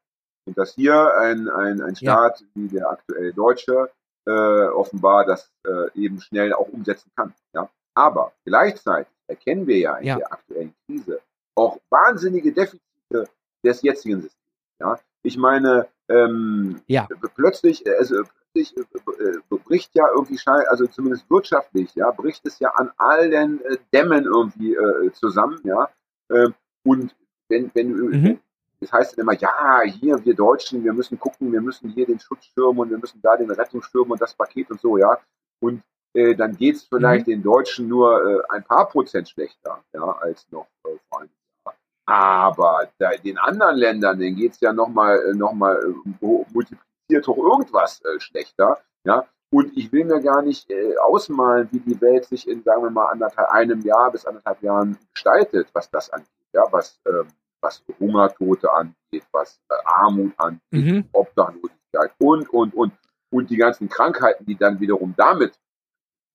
Und dass hier ein, ein, ein Staat wie der aktuelle Deutsche äh, offenbar das äh, eben schnell auch umsetzen kann. Ja? Aber gleichzeitig erkennen wir ja in Ja. der aktuellen Krise auch wahnsinnige Defizite des jetzigen Systems. Ja? Ich meine, ähm, Ja. plötzlich, äh, also plötzlich äh, äh, bricht ja irgendwie, also zumindest wirtschaftlich, ja, bricht es ja an allen äh, Dämmen irgendwie äh, zusammen, ja. Ähm, und wenn, wenn, Mhm. Das heißt dann immer, ja, hier, wir Deutschen, wir müssen gucken, wir müssen hier den Schutzschirm und wir müssen da den Rettungsschirm und das Paket und so, ja. Und äh, dann geht's vielleicht den Deutschen nur äh, ein paar Prozent schlechter, ja, als noch äh, vor einem Jahr. Aber da, den anderen Ländern, denen geht's ja nochmal noch mal, äh, ho- multipliziert hoch irgendwas äh, schlechter, ja. Und ich will mir gar nicht äh, ausmalen, wie die Welt sich in, sagen wir mal, anderthalb, einem Jahr bis anderthalb Jahren gestaltet, was das angeht, ja, was, ähm, was Hungertote angeht, was äh, Armut angeht, Mhm. Obdachlosigkeit und, und, und. Und die ganzen Krankheiten, die dann wiederum damit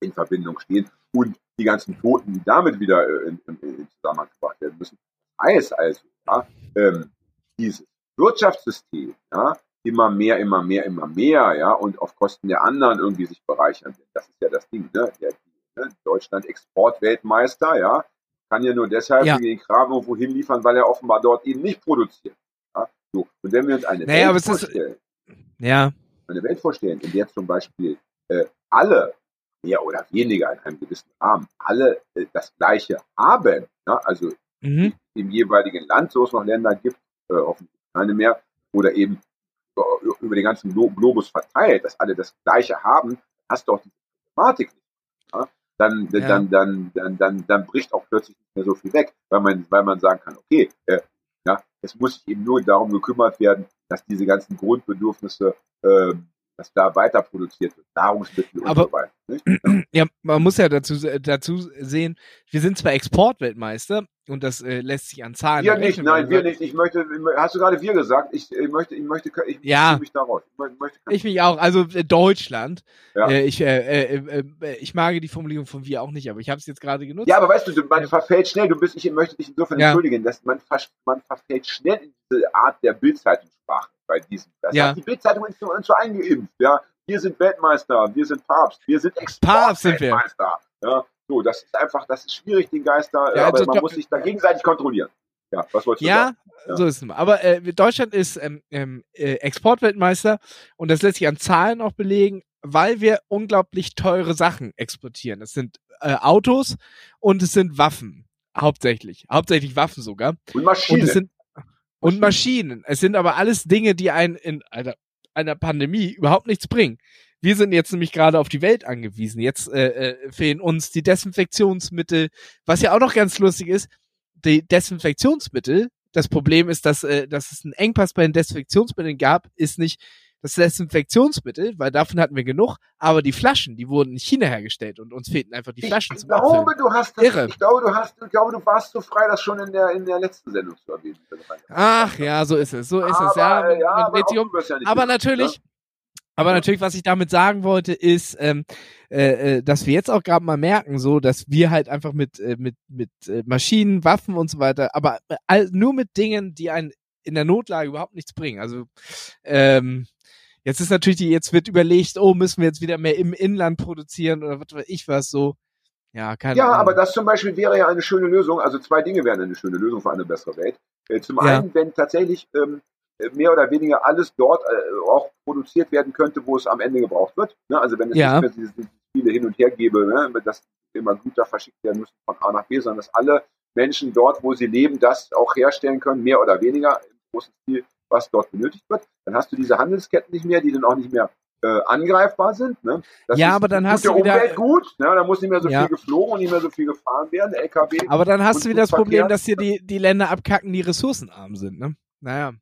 in Verbindung stehen und die ganzen Toten, die damit wieder äh, in, in, in Zusammenhang gebracht werden müssen. Heißt also, ja, ähm, dieses Wirtschaftssystem, ja, immer mehr, immer mehr, immer mehr, ja, und auf Kosten der anderen irgendwie sich bereichern. Das ist ja das Ding, ne? Der, ne? Deutschland Exportweltmeister, ja, kann ja nur deshalb Ja. den Kram irgendwo hinliefern, weil er offenbar dort eben nicht produziert. Ja? So. Und wenn wir uns eine Naja, Welt es ist- vorstellen, Ja. eine Welt vorstellen, in der zum Beispiel äh, alle, mehr oder weniger in einem gewissen Rahmen, alle äh, das Gleiche haben, ja, also Mhm. im jeweiligen Land, so es noch Länder gibt, äh, hoffentlich keine mehr, oder eben über, den ganzen Glo Globus verteilt, dass alle das Gleiche haben, hast du auch die Problematik nicht. Dann, Ja. dann, dann, dann, dann, dann bricht auch plötzlich nicht mehr so viel weg, weil man, weil man sagen kann, okay, äh, ja, es muss sich eben nur darum gekümmert werden, dass diese ganzen Grundbedürfnisse, äh, dass da weiter produziert wird, Nahrungsmittel und Aber- so weiter. Nicht? (clears throat) Ja, man muss ja dazu, dazu sehen, wir sind zwar Exportweltmeister und das äh, lässt sich an Zahlen Wir nicht, nein, wir nicht. Ich möchte, hast du gerade wir gesagt? Ich, ich möchte, ich möchte, ich Ja. mich da raus. Ich möchte, Ich mich auch, also äh, Deutschland. Ja. Äh, ich, äh, äh, äh, ich mag die Formulierung von wir auch nicht, aber ich habe es jetzt gerade genutzt. Ja, aber weißt du, man verfällt schnell, du bist, ich möchte dich insofern Ja. entschuldigen, dass man, man verfällt schnell in diese Art der Bildzeitungssprache bei diesem. Das Ja. hat die Bildzeitung uns so, uns so eingeimpft, ja. Wir sind Weltmeister, wir sind Papst, wir sind. Exportweltmeister. Ja, so, das ist einfach, das ist schwierig, den Geister, Ja, aber also man muss sich da gegenseitig kontrollieren. Ja, was wolltest du Ja, sagen? Ja. so ist es. Aber äh, Deutschland ist ähm, ähm, äh, Exportweltmeister und das lässt sich an Zahlen auch belegen. weil wir unglaublich teure Sachen exportieren. Es sind äh, Autos und es sind Waffen. Hauptsächlich. Hauptsächlich Waffen sogar. Und Maschinen. Und, es sind, und Maschinen. Es sind aber alles Dinge, die einen in einer, einer Pandemie überhaupt nichts bringen. Wir sind jetzt nämlich gerade auf die Welt angewiesen. Jetzt äh, äh, fehlen uns die Desinfektionsmittel. Was ja auch noch ganz lustig ist, die Desinfektionsmittel, das Problem ist, dass, äh, dass es einen Engpass bei den Desinfektionsmitteln gab, ist nicht das Desinfektionsmittel, weil davon hatten wir genug, aber die Flaschen, die wurden in China hergestellt und uns fehlten einfach die Flaschen ich zum glaube, Abfüllen. du hast das, Irre. Ich glaube, du hast, ich glaube, du warst so frei, das schon in der, in der letzten Sendung zu erwähnen. Ach ja, so ist es, so ist es, ja. Aber, ja, man aber, um. ja aber natürlich, ne? aber Ja. natürlich, was ich damit sagen wollte, ist, ähm, äh, äh, dass wir jetzt auch gerade mal merken, so, dass wir halt einfach mit äh, mit mit äh, Maschinen, Waffen und so weiter, aber äh, all, nur mit Dingen, die einen in der Notlage überhaupt nichts bringen. Also ähm, jetzt ist natürlich die, jetzt wird überlegt, oh, müssen wir jetzt wieder mehr im Inland produzieren oder was weiß ich was so. Ja, keine Ja, Ahnung. aber das zum Beispiel wäre ja eine schöne Lösung. Also zwei Dinge wären eine schöne Lösung für eine bessere Welt. Äh, Zum Ja. einen, wenn tatsächlich ähm, äh, mehr oder weniger alles dort äh, auch produziert werden könnte, wo es am Ende gebraucht wird. Ne? Also wenn es Ja. nicht mehr diese, diese Spiele hin und her gäbe, ne? dass immer Güter verschickt werden müssen von A nach B, sondern dass alle Menschen dort, wo sie leben, das auch herstellen können, mehr oder weniger im großen Stil, was dort benötigt wird. Dann hast du diese Handelsketten nicht mehr, die dann auch nicht mehr äh, angreifbar sind. Ne? Das Ja, ist aber dann hast der du wieder- Umwelt gut, ne? da muss nicht mehr so Ja. viel geflogen und nicht mehr so viel gefahren werden. LKW aber dann hast du wieder das Problem, dass dir die die Länder abkacken, die ressourcenarm sind, ne? Naja.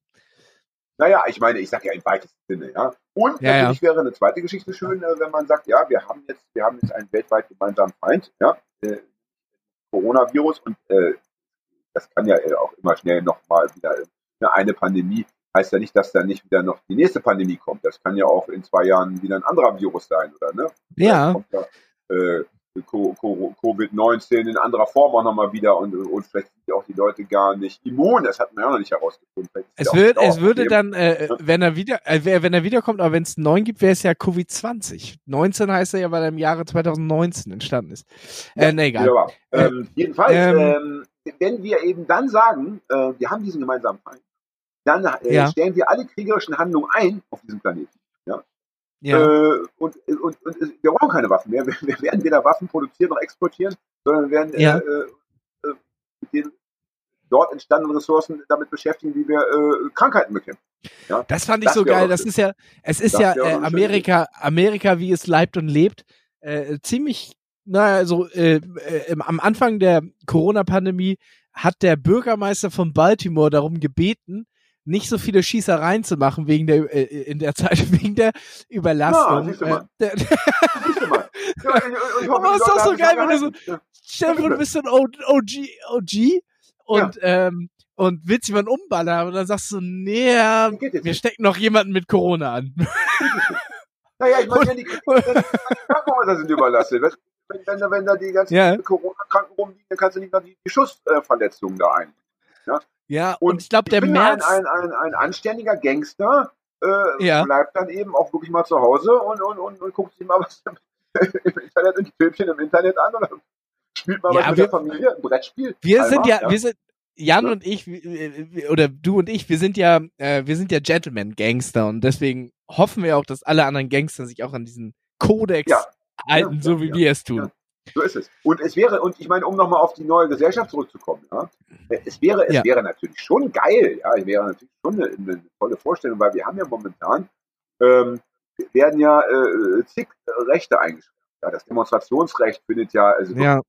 Naja, ich meine, ich sage ja im weitesten Sinne, ja. Und Ja, natürlich wäre eine zweite Geschichte schön, äh, wenn man sagt, ja, wir haben jetzt, wir haben jetzt einen weltweit gemeinsamen Feind, ja, äh, Coronavirus und äh, das kann ja auch immer schnell nochmal wieder äh, eine Pandemie heißt ja nicht, dass da nicht wieder noch die nächste Pandemie kommt. Das kann ja auch in zwei Jahren wieder ein anderer Virus sein, oder ne? Ja. Ja, äh, Co- Co- Covid-19 in anderer Form auch nochmal wieder und, und vielleicht sind ja auch die Leute gar nicht immun. Das hat man ja auch noch nicht herausgefunden. Es ja wird, es würde dann, äh, Ja. wenn er wieder, äh, wenn er wiederkommt, aber wenn es einen neuen gibt, wäre es ja Covid-20. 19 heißt er ja, weil er im Jahre 2019 entstanden ist. Äh, nee, egal. Wunderbar. Ähm, jedenfalls, ähm, ähm, wenn wir eben dann sagen, äh, wir haben diesen gemeinsamen Feind, dann äh, Ja. stellen wir alle kriegerischen Handlungen ein auf diesem Planeten. Ja. Äh, und, und, und es- wir brauchen keine Waffen mehr. Wir, wir werden weder Waffen produzieren noch exportieren, sondern wir werden Ja. äh, äh, mit den dort entstandenen Ressourcen damit beschäftigen, wie wir äh, Krankheiten bekämpfen. Ja? Das fand ich Das so geil. Das ist ja, es ist ja äh, Amerika, Amerika, wie es leibt und lebt, äh, ziemlich, naja, so äh, äh, am Anfang der Corona-Pandemie hat der Bürgermeister von Baltimore darum gebeten, nicht so viele Schießereien zu machen wegen der äh, in der Zeit (laughs) wegen der Überlastung. siehst du mal. Äh, Siehst du mal. (laughs) Ja, und- und ich hoffe, die ist doch so geil, wenn du so-. Ja. Stell dir vor, du bist so ein OG, OG und, ähm, und willst jemanden umballern und dann sagst du, nee, Das wir stecken noch jemanden mit Corona an. Naja, ich meine, (laughs) wenn die, Krankenhäuser sind überlastet. Wenn, wenn, wenn, da- wenn da die ganzen Ja. Corona-Kranken rumliegen, dann kannst du nicht noch die, die Schussverletzungen da ein. Ja, Und und, ich glaube, der März, Ein, ein, ein, ein anständiger Gangster äh, Ja. bleibt dann eben auch wirklich mal zu Hause und, und, und, und guckt sich mal was im (laughs) Internet und die Filmchen im Internet an oder spielt mal Ja, was mit wir- der Familie, ein Brettspiel. wir Einmal, sind ja, wir sind, Jan Ja. und ich, oder du und ich, wir sind ja, äh, wir sind ja Gentleman-Gangster und deswegen hoffen wir auch, dass alle anderen Gangster sich auch an diesen Kodex Ja. halten, Ja, so ja, wie ja. wir es tun. So ist es. Und es wäre, und ich meine, um nochmal auf die neue Gesellschaft zurückzukommen, ja, äh, es wäre, es Ja. wäre natürlich schon geil, ja, es wäre natürlich schon eine, eine tolle Vorstellung, weil wir haben ja momentan, ähm, werden ja äh, zig äh, Rechte eingeschränkt. Ja, das Demonstrationsrecht findet ja, also Ja,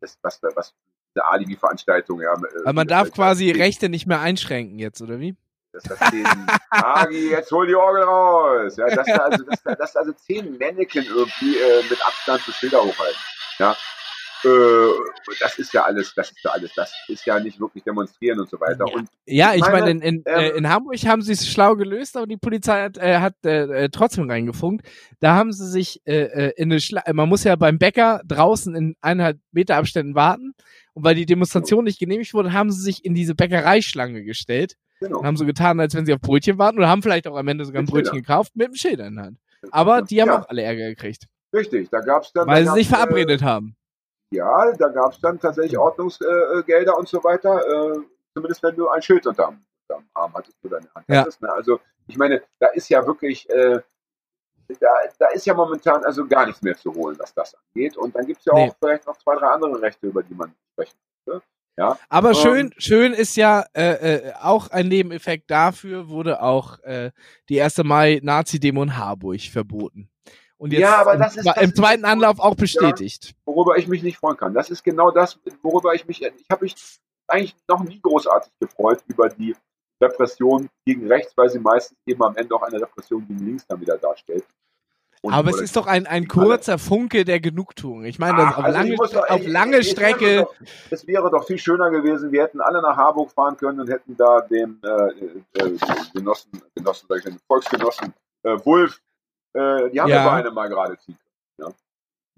das, was, was diese Alibi-Veranstaltung, ja. äh, aber man das- darf das- quasi das- Rechte nicht mehr einschränken jetzt, oder wie? Dass da stehen, Agi, jetzt hol die Orgel raus. Ja, dass da also, dass da, dass da also zehn Mannequin irgendwie äh, mit Abstand zu Schilder hochhalten. Ja. Äh, das ist ja alles, das ist ja alles, das ist ja nicht wirklich demonstrieren und so weiter. Ja. Und Ja, ich meine, meine, in, in, äh, ähm, in Hamburg haben sie es schlau gelöst, aber die Polizei hat, äh, hat äh, äh, trotzdem reingefunkt. Da haben sie sich äh, in eine Schla man muss ja beim Bäcker draußen in eineinhalb Meter Abständen warten. Und weil die Demonstration nicht genehmigt wurde, haben sie sich in diese Bäckereischlange gestellt genau. und haben so getan, als wenn sie auf Brötchen warten oder haben vielleicht auch am Ende sogar ein Mit Brötchen gekauft mit einem Schild in der Hand. Aber die haben Ja. auch alle Ärger gekriegt, Richtig, da gab's dann. weil da sie sich verabredet haben. Äh, ja, da gab's dann tatsächlich Ordnungsgelder äh, und so weiter. Äh, zumindest wenn du ein Schild unterm, unterm Arm hattest oder in der Hand Ja. hattest. Ne? Also ich meine, da ist ja wirklich, äh, da, da ist ja momentan also gar nichts mehr zu holen, was das angeht. Und dann gibt es ja auch nee. vielleicht noch zwei, drei andere Rechte, über die man sprechen könnte. Ja, aber ähm, schön, schön ist ja äh, äh, auch ein Nebeneffekt dafür wurde auch äh, die 1. Mai Nazi-Demo in Harburg verboten. Und jetzt ja, aber im, das ist, das im zweiten ist, Anlauf auch bestätigt. Ja, worüber ich mich nicht freuen kann. Das ist genau das, worüber ich mich, ich habe mich eigentlich noch nie großartig gefreut über die Repression gegen rechts, weil sie meistens eben am Ende auch eine Repression gegen links dann wieder darstellt. Und aber es ist doch ein, ein kurzer Funke der Genugtuung. Ich meine, ah, auf, also lange, doch, auf lange ich, Strecke. Doch, es wäre doch viel schöner gewesen, wir hätten alle nach Harburg fahren können und hätten da dem äh, äh, Genossen, Genossen, sag ich, den Volksgenossen äh, Wulf, äh, die haben ja, mal gerade ziehen können. Ja.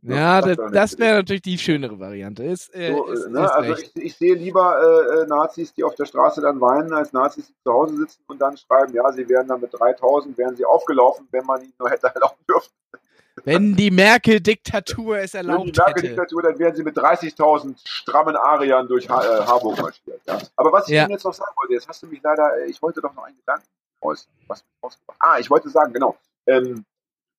Ja, das, das wäre natürlich die schönere Variante. Ist, äh, so, ist, ne? ist also ich, ich, sehe lieber äh, äh, Nazis, die auf der Straße dann weinen, als Nazis, die zu Hause sitzen und dann schreiben, ja, sie wären dann mit 3000, wären sie aufgelaufen, wenn man ihnen nur hätte erlauben dürfen. Wenn die Merkel-Diktatur es erlaubt Wenn die Merkel-Diktatur, dann wären sie mit 30.000 strammen Ariern durch ha äh, Harburg marschiert. Ja? Aber was ich ja. Ihnen jetzt noch sagen wollte, jetzt hast du mich leider, äh, ich wollte doch noch einen Gedanken aus, was ausgebracht. Ah, ich wollte sagen, genau. Ähm,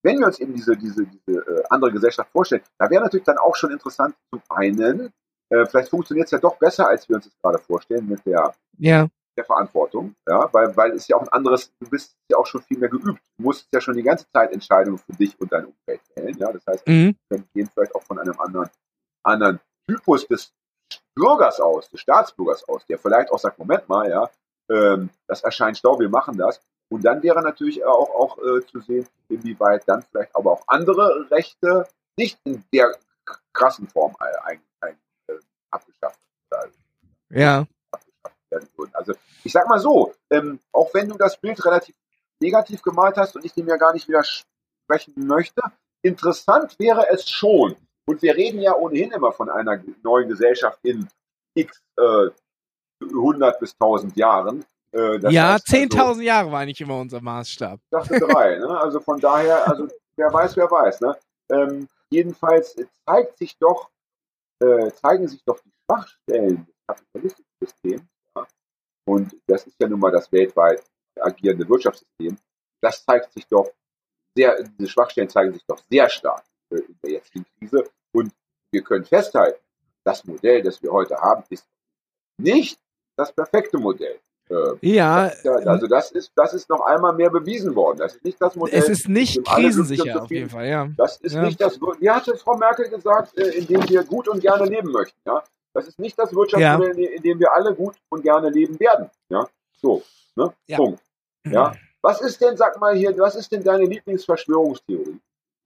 wenn wir uns eben diese, diese, diese äh, andere Gesellschaft vorstellen, da wäre natürlich dann auch schon interessant, zum einen, äh, vielleicht funktioniert es ja doch besser, als wir uns das gerade vorstellen, mit der, ja. der Verantwortung, ja, weil, weil es ja auch ein anderes, du bist ja auch schon viel mehr geübt. Du musst ja schon die ganze Zeit Entscheidungen für dich und dein Umfeld fällen, ja, das heißt, mhm. wir gehen vielleicht auch von einem anderen, anderen Typus des Bürgers aus, des Staatsbürgers aus, der vielleicht auch sagt, Moment mal, ja, ähm, das erscheint schlau, wir machen das. Und dann wäre natürlich auch, auch äh, zu sehen, inwieweit dann vielleicht aber auch andere Rechte nicht in der krassen Form ein, ein, abgeschafft, äh, ja. abgeschafft werden würden. Also ich sag mal so, ähm, auch wenn du das Bild relativ negativ gemalt hast und ich dem ja gar nicht widersprechen möchte, interessant wäre es schon. Und wir reden ja ohnehin immer von einer neuen Gesellschaft in x äh, 100 bis 1000 Jahren. Äh, ja, 10.000 also, Jahre war eigentlich immer unser Maßstab. Ich dachte drei, ne? Also von daher, also wer weiß, wer weiß, ne? Ähm, jedenfalls zeigt sich doch, äh, zeigen sich doch die Schwachstellen des kapitalistischen Systems, ja? und das ist ja nun mal das weltweit agierende Wirtschaftssystem, das zeigt sich doch sehr, diese Schwachstellen zeigen sich doch sehr stark äh, in der jetzigen Krise und wir können festhalten, das Modell, das wir heute haben, ist nicht das perfekte Modell. Äh, ja. also das ist, das ist noch einmal mehr bewiesen worden. Das ist nicht das Modell. Es ist nicht krisensicher auf jeden Fall, ja. Das ist ja. nicht das, wie hatte Frau Merkel gesagt, äh, in dem wir gut und gerne leben möchten, ja. Das ist nicht das Wirtschaftsmodell, ja. in dem wir alle gut und gerne leben werden, ja. So, ne? Ja. Punkt. Ja. Was ist denn, sag mal hier, was ist denn deine Lieblingsverschwörungstheorie?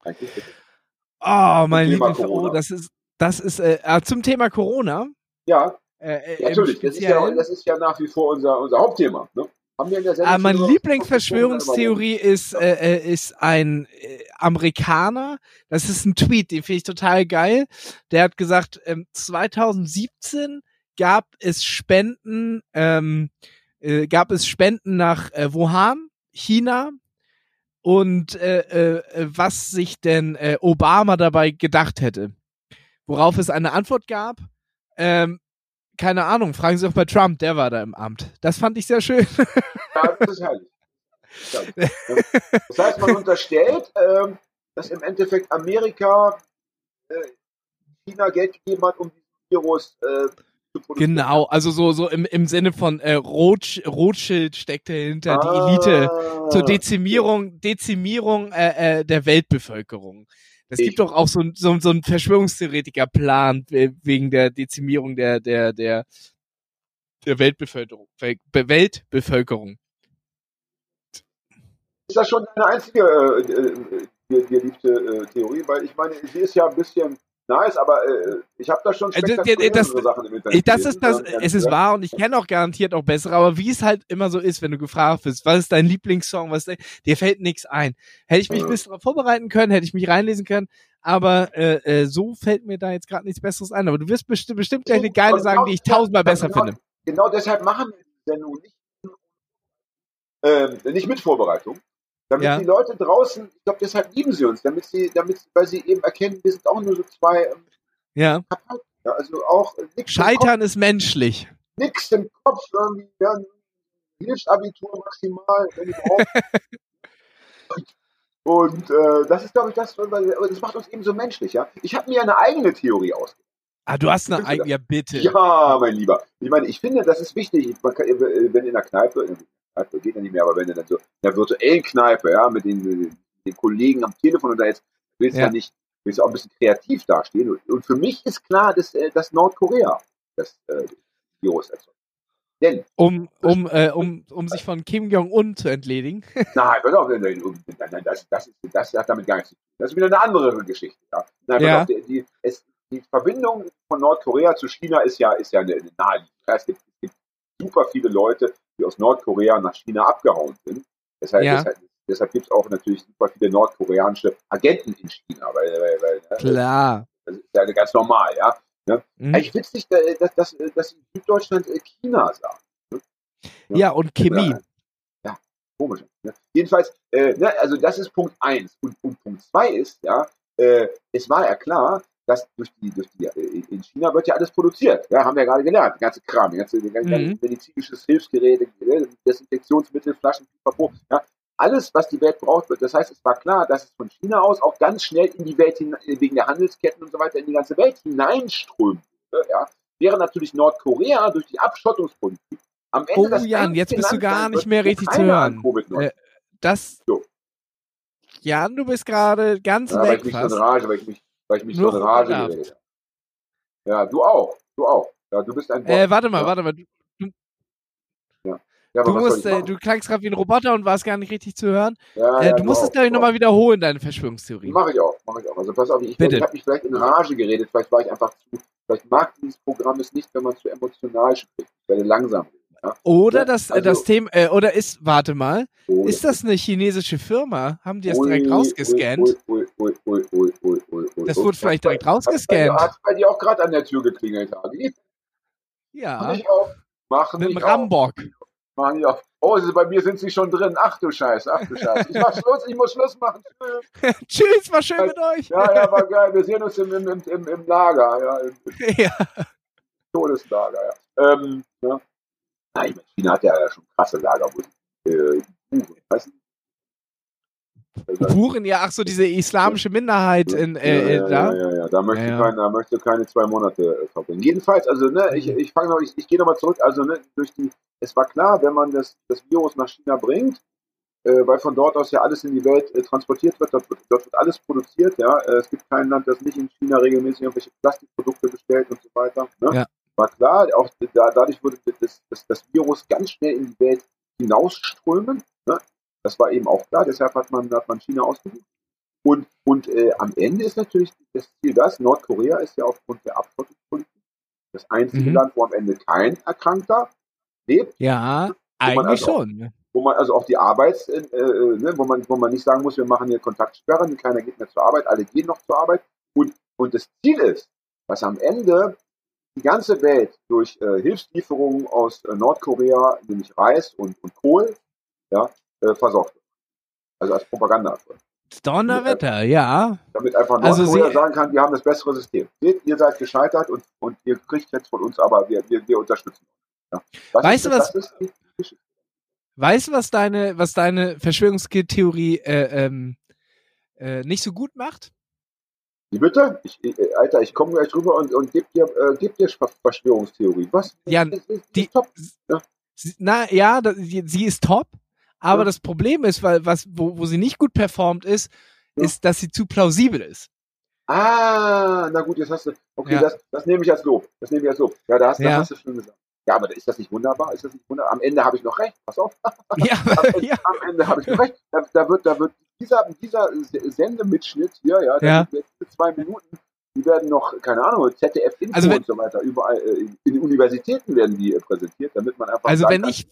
Oh, mein Lieblingsverschwörungstheorie. Oh, das ist, das ist, äh, äh, zum Thema Corona. Ja. Äh, ja, natürlich, das ist ja, das ist ja nach wie vor unser, unser Hauptthema. Ne? Haben wir in der Sendung ah, meine Lieblingsverschwörungstheorie ist, äh, äh, ist ein äh, Amerikaner. Das ist ein Tweet, den finde ich total geil. Der hat gesagt, ähm, 2017 gab es Spenden, ähm, äh, gab es Spenden nach äh, Wuhan, China, und äh, äh, was sich denn äh, Obama dabei gedacht hätte. Worauf es eine Antwort gab, ähm, keine Ahnung, fragen Sie doch bei Trump, der war da im Amt. Das fand ich sehr schön. Ja, das ist herrlich. Das heißt, man unterstellt, ähm, dass im Endeffekt Amerika äh, China Geld gegeben hat, um dieses Virus äh, zu produzieren. Genau, also so, so im, im Sinne von äh, Roth, Rothschild steckt dahinter, ah, die Elite zur Dezimierung, Dezimierung äh, äh, der Weltbevölkerung. Es gibt doch auch so, so, so einen Verschwörungstheoretiker-Plan wegen der Dezimierung der, der, der, der Weltbevölkerung. Weltbevölkerung. Ist das schon eine einzige äh, äh, dir, dir liebte äh, Theorie? Weil ich meine, sie ist ja ein bisschen nice, aber äh, ich habe da schon also, das, Sachen im Internet Das ist das, es ist wahr und ich kenne auch garantiert auch bessere, aber wie es halt immer so ist, wenn du gefragt bist, was ist dein Lieblingssong, was dein, dir fällt nichts ein. Hätte ich mich ein bisschen darauf vorbereiten können, hätte ich mich reinlesen können, aber äh, äh, so fällt mir da jetzt gerade nichts Besseres ein. Aber du wirst bestimmt, bestimmt gleich eine geile sagen, die ich tausendmal besser genau, finde. Genau deshalb machen wir die Sendung nicht, äh, nicht mit Vorbereitung, damit ja. die Leute draußen, ich glaube, deshalb lieben sie uns, damit sie, damit, weil sie eben erkennen, wir sind auch nur so zwei. Ähm, ja. ja. Also auch. Äh, Scheitern ist menschlich. Nix im Kopf, irgendwie, ja, Hilfsabitur maximal, wenn überhaupt. (laughs) Und äh, das ist, glaube ich, das, das macht uns eben so menschlich, ja. Ich habe mir eine eigene Theorie ausgedacht. Ah, du hast eine eigene, ja bitte. Ja, mein Lieber. Ich meine, ich finde, das ist wichtig. Man kann, wenn in der Kneipe, Kneipe geht ja nicht mehr, aber wenn du dann so in der virtuellen Kneipe, ja, mit den, den Kollegen am Telefon und da jetzt willst du ja. ja nicht, willst du auch ein bisschen kreativ dastehen. Und, und für mich ist klar, dass, äh, dass Nordkorea das äh, Virus erzeugt. Denn, um, um, äh, um, um sich von Kim Jong-un zu entledigen. (laughs) Nein, pass auf, nein, das, das, ist, das hat damit gar nichts zu tun. Das ist wieder eine andere Geschichte. Ja. Nein, ja. Auf, die, die, es, die Verbindung von Nordkorea zu China ist ja, ist ja eine, eine naheliegende. Es gibt, es gibt super viele Leute, die aus Nordkorea nach China abgehauen sind. Deshalb, ja. deshalb, deshalb gibt es auch natürlich super viele nordkoreanische Agenten in China. Weil, weil, weil, ne, Klar. Das ist ja ganz normal, ja. Ne? Mhm. Ich witzig, dass, dass, dass in Süddeutschland äh, China sagt. Ne? Ja, und Chemie. Ja, komisch. Ne? Jedenfalls, äh, ne, also das ist Punkt eins. Und, und Punkt zwei ist, ja, äh, es war ja klar, dass durch die, durch die, äh, in China wird ja alles produziert. Ja, haben wir ja gerade gelernt. Die ganze Kram, die ganze, die ganze mhm. medizinisches Hilfsgerät, Desinfektionsmittel, Flaschen, Papo, ja, alles, was die Welt braucht, wird. Das heißt, es war klar, dass es von China aus auch ganz schnell in die Welt hinein, wegen der Handelsketten und so weiter, in die ganze Welt hineinströmen würde. Ja. Wäre natürlich Nordkorea durch die Abschottungspolitik am Ende. Oh, Jan, jetzt bist du gar nicht mehr richtig zu hören. Äh, das. So. Jan, du bist gerade ganz ja, weg. Weil ich mich fast. so Rage, weil ich mich, weil ich mich so Rage geredet Ja, du auch. Du auch. Ja, du bist ein. Äh, warte mal, ja. warte mal. Ja, du musst, äh, du klangst gerade wie ein Roboter und warst gar nicht richtig zu hören. Ja, äh, du musst es, glaube ich, nochmal wiederholen, deine Verschwörungstheorie. Mache ich auch, mache ich auch. Also pass auf, ich, ich habe mich vielleicht in Rage geredet, vielleicht war ich einfach zu, vielleicht mag dieses Programm es nicht, wenn man zu emotional spricht. Ich werde langsam. Ja? Oder ja, das, äh, also, das Thema, äh, oder ist, warte mal, oh, ist das eine chinesische Firma? Haben die das ui, direkt rausgescannt? Ui, ui, das wurde vielleicht direkt rausgescannt. Hat bei dir auch gerade an der Tür geklingelt, Adi? Ja. Mach ich auch. Machen Mit dem Rambock. Machen die auch. Oh, bei mir sind sie schon drin. Ach du Scheiße, ach du Scheiße. Ich mach Schluss, ich muss Schluss machen. (laughs) Tschüss, war schön mit euch. Ja, ja, war geil. Wir sehen uns im, im, im, im Lager. Ja, im, (laughs) ja. Todeslager, ja. Ähm, ja. Nein, China hat ja schon krasse Lager, wo äh, weißt du? Huren, ja, ach so, diese islamische Minderheit in, äh, ja, ja, da. Ja, ja, ja, da möchte, ja, Keine, da möchte keine zwei Monate äh, verbringen. Jedenfalls, also, ne, ich, ich fange noch, ich, ich gehe nochmal zurück, also, ne, durch die, es war klar, wenn man das, das Virus nach China bringt, äh, weil von dort aus ja alles in die Welt äh, transportiert wird, dort, wird, dort wird alles produziert, ja, äh, es gibt kein Land, das nicht in China regelmäßig irgendwelche Plastikprodukte bestellt und so weiter, ne? Ja. War klar, auch da, dadurch würde das, das, das Virus ganz schnell in die Welt hinausströmen, ne? Das war eben auch klar, deshalb hat man, hat man China ausgesucht. Und, und äh, am Ende ist natürlich das Ziel das, Nordkorea ist ja aufgrund der Abschottungspolitik das einzige mhm. Land, wo am Ende kein Erkrankter lebt. Ja, eigentlich also schon. Auch, wo man also auch die Arbeits, äh, äh, ne, wo, man, wo man nicht sagen muss, wir machen hier Kontaktsperren, keiner geht mehr zur Arbeit, alle gehen noch zur Arbeit. Und, und das Ziel ist, dass am Ende die ganze Welt durch äh, Hilfslieferungen aus äh, Nordkorea, nämlich Reis und, und Kohl, ja, äh, versorgt wird. Also als Propaganda. Donnerwetter, ja. Damit einfach also Nordkorea sagen kann, wir haben das bessere System. Seht, ihr seid gescheitert und, und ihr kriegt jetzt von uns, aber wir, wir, wir unterstützen euch. Ja. weißt du, was, weißt du, was deine, was deine Verschwörungstheorie äh, ähm, äh, nicht so gut macht? Wie bitte? Ich, äh, Alter, ich komme gleich rüber und, und gebe dir, äh, geb dir Verschwörungstheorie. Was? Ja, die, die, top. Ja. Na ja, sie ist top, aber ja. das Problem ist, weil was, wo, wo sie nicht gut performt ist, ja. ist, dass sie zu plausibel ist. Ah, na gut, jetzt hast du. Okay, das, das nehme ich als Lob. Das nehme ich als Lob. Ja, da hast, hast du schon gesagt. Ja, aber ist das nicht wunderbar? Ist das nicht wunderbar? Am Ende habe ich noch recht. Pass auf. Ja, (laughs) am, Ende, (laughs) ja. Ende habe ich noch recht. Da, da, wird, da wird dieser, dieser Sendemitschnitt hier, ja, ja. zwei Minuten, die werden noch, keine Ahnung, ZDF Info also wenn, und so weiter, überall äh, in Universitäten werden die äh, präsentiert, damit man einfach. Also wenn ich,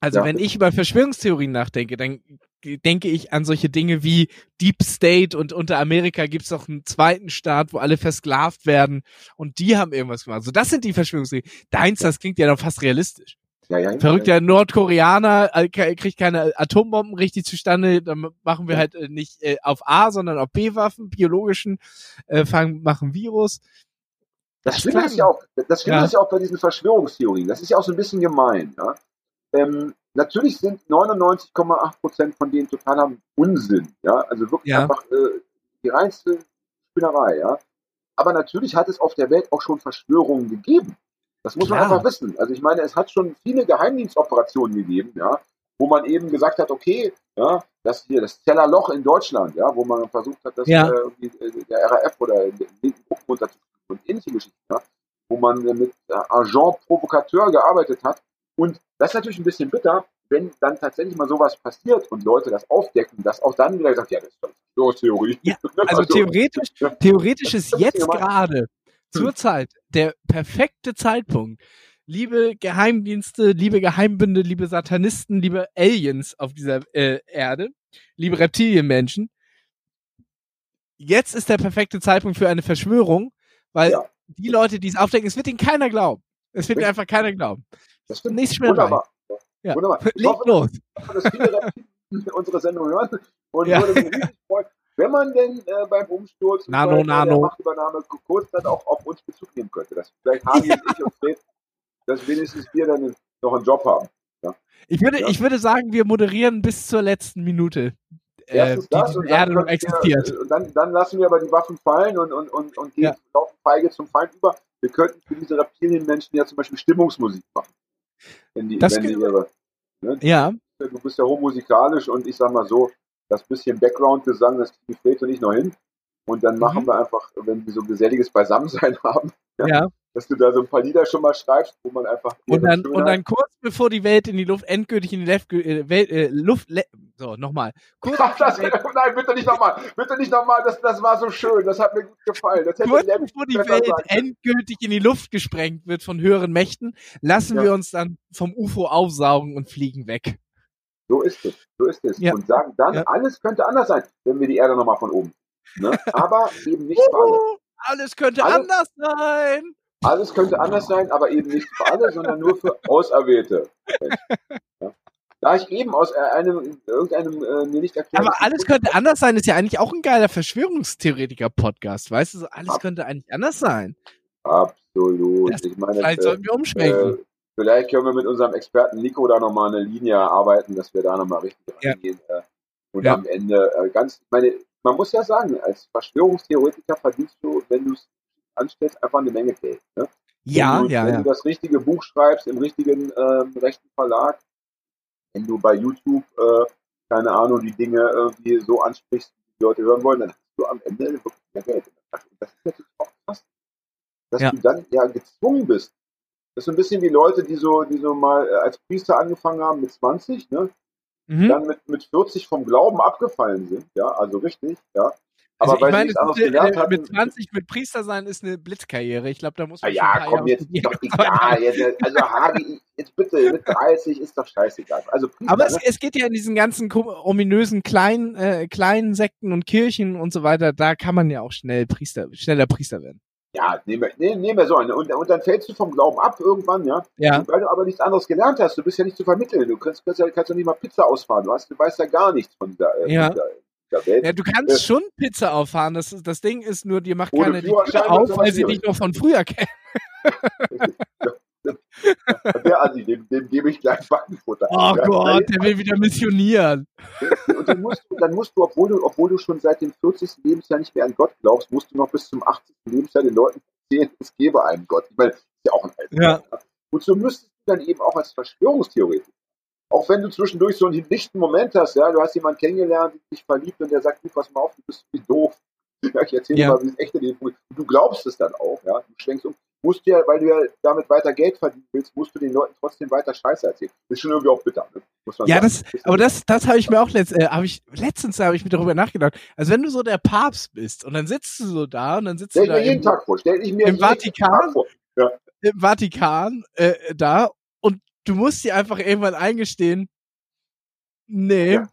also ja. wenn ich über Verschwörungstheorien nachdenke, dann denke ich an solche Dinge wie Deep State und unter Amerika gibt's noch einen zweiten Staat, wo alle versklavt werden und die haben irgendwas gemacht. So, das sind die Verschwörungstheorien. Deins, das klingt ja doch fast realistisch. Ja, ja, Verrückter ja. Nordkoreaner äh, kriegt keine Atombomben richtig zustande, dann machen wir halt äh, nicht äh, auf A, sondern auf B-Waffen, biologischen, äh, fangen, machen Virus. Das, Schlimme ist ja auch, das Schlimme ist ja auch bei diesen Verschwörungstheorien. Das ist ja auch so ein bisschen gemein. Ähm, natürlich sind 99,8 Prozent von denen totaler Unsinn. Ja, also wirklich einfach äh, die reinste Spinnerei. Ja, aber natürlich hat es auf der Welt auch schon Verschwörungen gegeben. Das muss man Klar. einfach wissen. Also ich meine, es hat schon viele Geheimdienstoperationen gegeben, ja, wo man eben gesagt hat, okay, ja, das hier, das Zellerloch in Deutschland, ja, wo man versucht hat, das Ja. äh, äh, der RAF oder den linken Gruppen runterzukriegen und ähnliche Geschichten, ja, wo man äh, mit äh, Agent Provocateur gearbeitet hat. Und das ist natürlich ein bisschen bitter, wenn dann tatsächlich mal sowas passiert und Leute das aufdecken, dass auch dann wieder gesagt, ja, das ist doch Verschwörungstheorie. Ja, (laughs) Also theoretisch, Ja. theoretisch ist jetzt gerade zur Zeit der perfekte Zeitpunkt. Liebe Geheimdienste, liebe Geheimbünde, liebe Satanisten, liebe Aliens auf dieser äh, Erde, liebe Reptilienmenschen. Jetzt ist der perfekte Zeitpunkt für eine Verschwörung, weil Ja. die Leute, die es aufdecken, es wird ihnen keiner glauben. Es wird ihnen einfach keiner glauben. Das stimmt. Nichts mehr. Wunderbar. Ja. Wunderbar. Leg los. dass viele (laughs) unsere Sendung hören und Ja. würde mich riesig freuen, wenn man denn äh, beim Umsturz und Nano, bei der Nano. Machtübernahme kurz dann auch auf uns Bezug nehmen könnte. Dass vielleicht Hagi und ich und Fred, dass wenigstens wir dann noch einen Job haben. Ich würde, Ja. ich würde sagen, wir moderieren bis zur letzten Minute, äh, Erstens die das diese und dann, Erde noch können existiert. wir, äh, dann, dann lassen wir aber die Waffen fallen und, und, und, und gehen Ja. laufen feige zum Feind über. Wir könnten für diese Reptilienmenschen ja zum Beispiel Stimmungsmusik machen. Wenn die, Das wenn die ihre, ne, Ja, du bist ja hochmusikalisch und ich sag mal so, das bisschen Background-Gesang, das kriegen Fred und ich noch hin. Und dann machen Mhm. wir einfach, wenn wir so geselliges Beisammensein (laughs) haben, ja, ja. dass du da so ein paar Lieder schon mal schreibst, wo man einfach. Und dann, und dann kurz bevor die Welt in die Luft, endgültig in die Lef äh, Welt, äh, Luft, le so, nochmal. Kurz, Ach, das, (laughs) nein, bitte nicht nochmal. Bitte nicht nochmal. Das, das war so schön. Das hat mir gut gefallen. Kurz bevor die Welt können. endgültig in die Luft gesprengt wird von höheren Mächten, lassen Ja. wir uns dann vom UFO aufsaugen und fliegen weg. So ist es. So ist es. Ja. Und sagen dann, Ja. alles könnte anders sein, wenn wir die Erde nochmal von oben. Ne? Aber eben nicht für alle. (laughs) Alles könnte Alles- anders sein. Alles könnte anders sein, aber eben nicht für alle, sondern nur für (laughs) Auserwählte. Ja? Da ich eben aus äh, einem, irgendeinem äh, mir nicht erklärten Aber alles könnte anders sein ist ja eigentlich auch ein geiler Verschwörungstheoretiker-Podcast. Weißt du, so alles Ab- könnte eigentlich anders sein. Absolut. Das- ich meine, Vielleicht äh, sollten wir umschwenken. äh, vielleicht können wir mit unserem Experten Nico da nochmal eine Linie erarbeiten, dass wir da nochmal richtig Ja. reingehen. Äh, und Ja. am Ende äh, ganz, ich meine, man muss ja sagen, als Verschwörungstheoretiker verdienst du, wenn du es anstellst, einfach eine Menge Geld. Ne? ja, du, ja, wenn ja. du das richtige Buch schreibst, im richtigen ähm, rechten Verlag, wenn du bei YouTube, äh, keine Ahnung, die Dinge irgendwie so ansprichst, die die Leute hören wollen, dann hast du am Ende wirklich mehr Geld das ist natürlich auch krass, dass Ja. du dann ja gezwungen bist. Das ist so ein bisschen wie Leute, die so, die so mal äh, als Priester angefangen haben mit 20, ne? Mhm. dann mit, mit 40 vom Glauben abgefallen sind, ja, also richtig, ja. Aber Also weil ich meine, ist, äh, hatten. mit 20 mit Priester sein ist eine Blitzkarriere. Ich glaube, da muss man ja, paar komm, Jahre jetzt ist doch egal. Jetzt, also Hagi, jetzt bitte, mit 30 ist doch scheißegal. Also Priester, Aber es, ne? es geht ja in diesen ganzen ominösen kleinen, äh, kleinen Sekten und Kirchen und so weiter, da kann man ja auch schnell Priester, schneller Priester werden. Ja, nehmen wir, nehmen, nehmen wir so eine. Und, und dann fällst du vom Glauben ab irgendwann, ja. Ja. Weil du aber nichts anderes gelernt hast. Du bist ja nicht zu vermitteln. Du kannst, kannst, ja, kannst ja nicht mal Pizza ausfahren. Du, hast, du weißt ja gar nichts von der, äh, Ja. von der, der Welt. Ja, du kannst schon Pizza auffahren. Das, das Ding ist nur, dir macht keiner die Tür auf, weil sie dich noch von früher (laughs) kennen. Der Andi, dem, dem gebe ich gleich Backenfutter. Oh Ja, Gott, der will wieder missionieren. Und dann musst du, dann musst du, obwohl du, obwohl du schon seit dem 40. Lebensjahr nicht mehr an Gott glaubst, musst du noch bis zum 80. Lebensjahr den Leuten erzählen, es gebe einen Gott. Ich meine, das ist ja auch ein alter Ja. Und so müsstest du dann eben auch als Verschwörungstheoretiker, auch wenn du zwischendurch so einen lichten Moment hast, ja, du hast jemanden kennengelernt, dich verliebt und der sagt, du, pass mal auf, du bist wie doof. (laughs) Ja, ich erzähle Ja. dir mal, wie es echt in dem Und du glaubst es dann auch, ja, du schwenkst um. Musst du ja, weil du ja damit weiter Geld verdienen willst, musst du den Leuten trotzdem weiter Scheiße erzählen. Das ist schon irgendwie auch bitter, ne? Muss man Ja, sagen. das, aber das, das habe ich mir auch letzt, äh, hab ich, letztens habe ich mir darüber nachgedacht. Also wenn du so der Papst bist und dann sitzt du so da und dann sitzt Stell du da jeden im, Tag vor. Stell ich mir im jeden Vatikan? Tag vor. im Vatikan äh, da und du musst dir einfach irgendwann eingestehen, nee, Ja.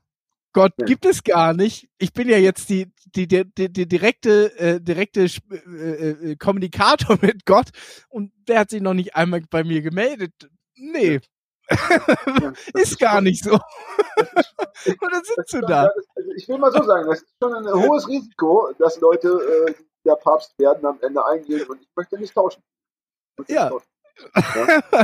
Gott gibt es gar nicht. Ich bin ja jetzt die, die, die, die, direkte, äh, direkte äh, äh, Kommunikator (laughs) mit Gott und der hat sich noch nicht einmal bei mir gemeldet. Nee, Ja, (laughs) ist gar schon- nicht so. und (laughs) dann sitzt du da. ist- also Ich will mal so sagen, das ist schon ein hohes Risiko, dass Leute äh, der Papst werden am Ende eingehen und ich möchte nicht tauschen. Möchte Ja. nicht tauschen. Ja.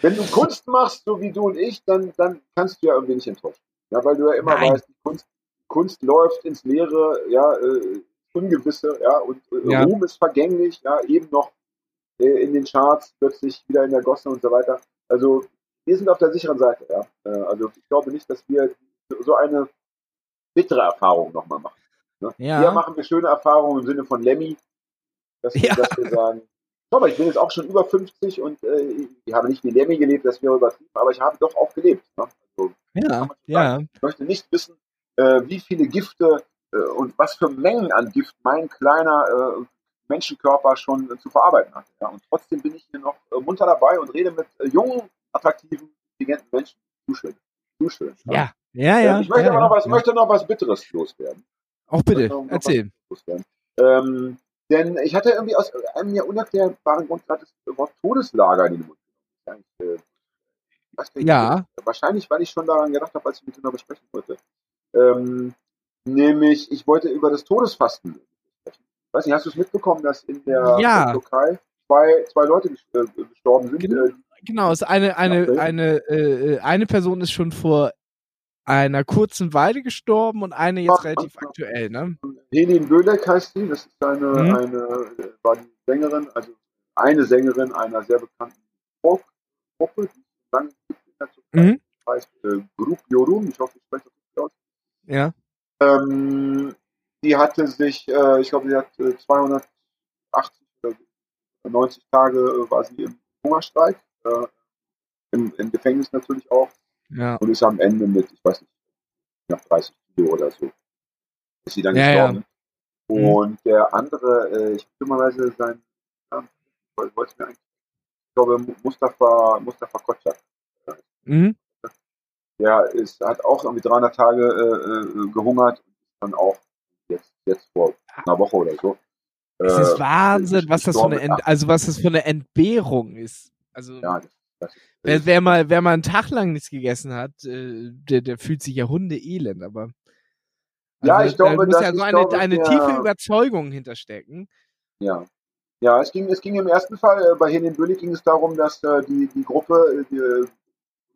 Wenn du Kunst machst, so wie du und ich, dann, dann kannst du ja irgendwie nicht enttäuschen. Ja, weil du ja immer Nein. weißt, die Kunst, Kunst läuft ins Leere, ja, äh, Ungewisse, ja, und äh, ja. Ruhm ist vergänglich, ja, eben noch äh, in den Charts, plötzlich wieder in der Gosse und so weiter. Also wir sind auf der sicheren Seite, ja. Äh, also ich glaube nicht, dass wir so eine bittere Erfahrung nochmal machen. Ne? Ja. Hier machen wir schöne Erfahrungen im Sinne von Lemmy, dass, ja. dass wir sagen, schau mal, ich bin jetzt auch schon über 50 und äh, ich habe nicht wie Lemmy gelebt, das wäre übertrieben, aber ich habe doch auch gelebt. Ne? Also, ja, ja. Ich möchte nicht wissen, äh, wie viele Gifte äh, und was für Mengen an Gift mein kleiner äh, Menschenkörper schon zu verarbeiten hat. Ja? Und trotzdem bin ich hier noch äh, munter dabei und rede mit äh, jungen, attraktiven, intelligenten Menschen. Zu schön. Zu schön. Ja, ja, ja. ich möchte ja, aber noch was, ja. möchte noch was Bitteres loswerden. Auch bitte, erzähl. Ähm, denn ich hatte irgendwie aus einem mir unerklärbaren Grund gerade das Wort Todeslager in den Mund genommen. Äh, ja. Wahrscheinlich, weil ich schon daran gedacht habe, als ich mit dir besprechen wollte. Ähm, nämlich, ich wollte über das Todesfasten sprechen. Weiß nicht, hast du es mitbekommen, dass in der ja. Türkei zwei, zwei Leute äh, gestorben sind? Genau, genau ist eine, eine, eine, äh, eine Person ist schon vor einer kurzen Weile gestorben und eine jetzt relativ ja, aktuell, ne? Helin Bölek heißt sie, das ist eine, mhm. eine, war die Sängerin, also eine Sängerin einer sehr bekannten Folk-Gruppe, die lang Türkei, mhm. heißt äh, Grup Yorum, ich hoffe, ich spreche das nicht aus. Ja. Ähm, die hatte sich, äh, ich glaube, sie hat äh, 280 oder 90 Tage äh, war sie im Hungerstreik, äh, im, im Gefängnis natürlich auch ja. Und ist am Ende mit, ich weiß nicht, nach 30 Kilo oder so, ist sie dann ja, gestorben. Ja. Mhm. Und der andere, äh, ich habe dummerweise sein, ja, ich wollte mir eigentlich, ich glaube, Mustafa, Mustafa Kotschak. Mhm. Der ist, hat auch irgendwie 300 Tage äh, äh, gehungert und ist dann auch jetzt, jetzt vor einer Woche oder so. Es ist äh, Wahnsinn, was das für eine, Ent also was das für eine Entbehrung ist. Also, ja, das Wer, wer, mal, wer mal einen Tag lang nichts gegessen hat, äh, der, der fühlt sich ja hundeelend, aber. Also, ja, ich glaube, da muss das, ja so eine, glaube, eine tiefe Überzeugung hinterstecken. Ja. Ja, es ging, es ging im ersten Fall, äh, bei Helene Böllig ging es darum, dass äh, die, die Gruppe, die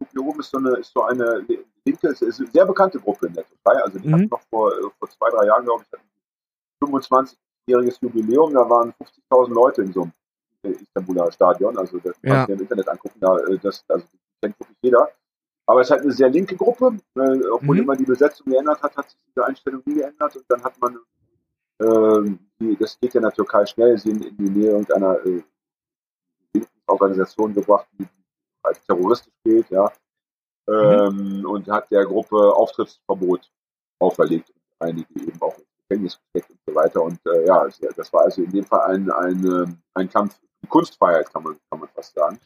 Gruppe oben ist so eine, ist so eine linke, ist eine sehr bekannte Gruppe in der Türkei. Also die mhm. noch vor, äh, vor zwei, drei Jahren, glaube ich, 25-jähriges Jubiläum, da waren 50.000 Leute in so einem Istanbuler Stadion. Also das ja. kannst du im Internet angucken, da, äh, das, also, das kennt wirklich jeder. Aber es ist halt eine sehr linke Gruppe. Äh, obwohl mhm. immer die Besetzung geändert hat, hat sich diese Einstellung nie geändert. Und dann hat man, äh, die, das geht ja in der Türkei schnell, sie in, in die Nähe irgendeiner äh, Organisation gebracht, die als terroristisch gilt, ja. Ähm, mhm. Und hat der Gruppe Auftrittsverbot auferlegt. Einige eben auch ins Gefängnis gesteckt und so weiter. Und äh, ja, das war also in dem Fall ein, ein, ein Kampf Kunstfreiheit, kann man, kann man fast sagen.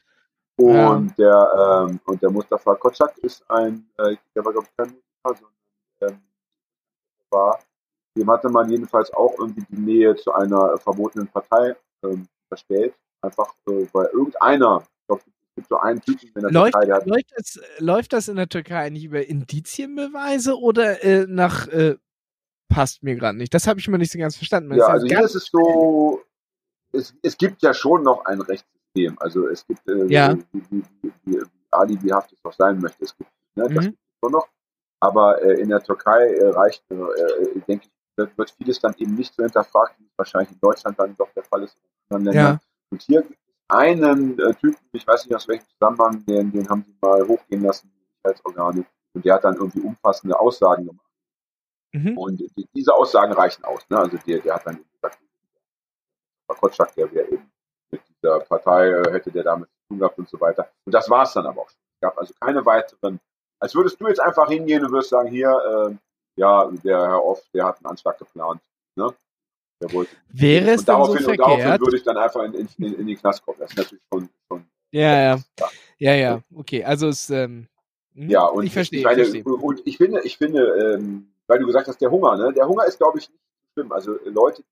Und ja. der, ähm, und der Mustafa Kotschak ist ein, äh, der war glaube ich kein Musiker, sondern ähm, war, dem hatte man jedenfalls auch irgendwie die Nähe zu einer verbotenen Partei ähm, verstellt. Einfach, äh, weil irgendeiner, ich glaube, gibt so einen Typen in der läuft, Türkei, der hat, läuft, das, läuft das in der Türkei eigentlich über Indizienbeweise oder äh, nach äh, passt mir gerade nicht. Das habe ich mir nicht so ganz verstanden. ja, also hier ist es so, es, es gibt ja schon noch ein Rechtssystem. Also es gibt, äh, ja. wie, wie, wie, wie alibihaft es auch sein möchte, es gibt, ne, das mhm. gibt es schon noch. Aber äh, in der Türkei äh, reicht, äh, äh denke ich, wird vieles dann eben nicht so hinterfragt, wie es wahrscheinlich in Deutschland dann doch der Fall ist in anderen Ländern. Ja. Und hier einen äh, Typen, ich weiß nicht aus welchem Zusammenhang, den, den haben sie mal hochgehen lassen, die Sicherheitsorgane, und der hat dann irgendwie umfassende Aussagen gemacht. Mhm. Und die, diese Aussagen reichen aus. Ne? Also der, der hat dann gesagt, Kotschak, der wäre eben mit dieser Partei, äh, hätte der damit zu tun gehabt und so weiter. Und das war es dann aber auch schon. Es gab also keine weiteren, als würdest du jetzt einfach hingehen und würdest sagen, hier, äh, ja, der Herr Off, der hat einen Anschlag geplant. Ne? Wollte, Wäre es dann so verkehrt? Und daraufhin würde ich dann einfach in, in, in, in die Knast kommen. Das ist natürlich schon, schon ja, ja, ja, ja, okay, also es, ähm, hm, ja, und ich verstehe, ich meine, verstehe. Und ich finde, ich finde, ähm, weil du gesagt hast, der Hunger, ne? Der Hunger ist, glaube ich, nicht schlimm. Also Leute,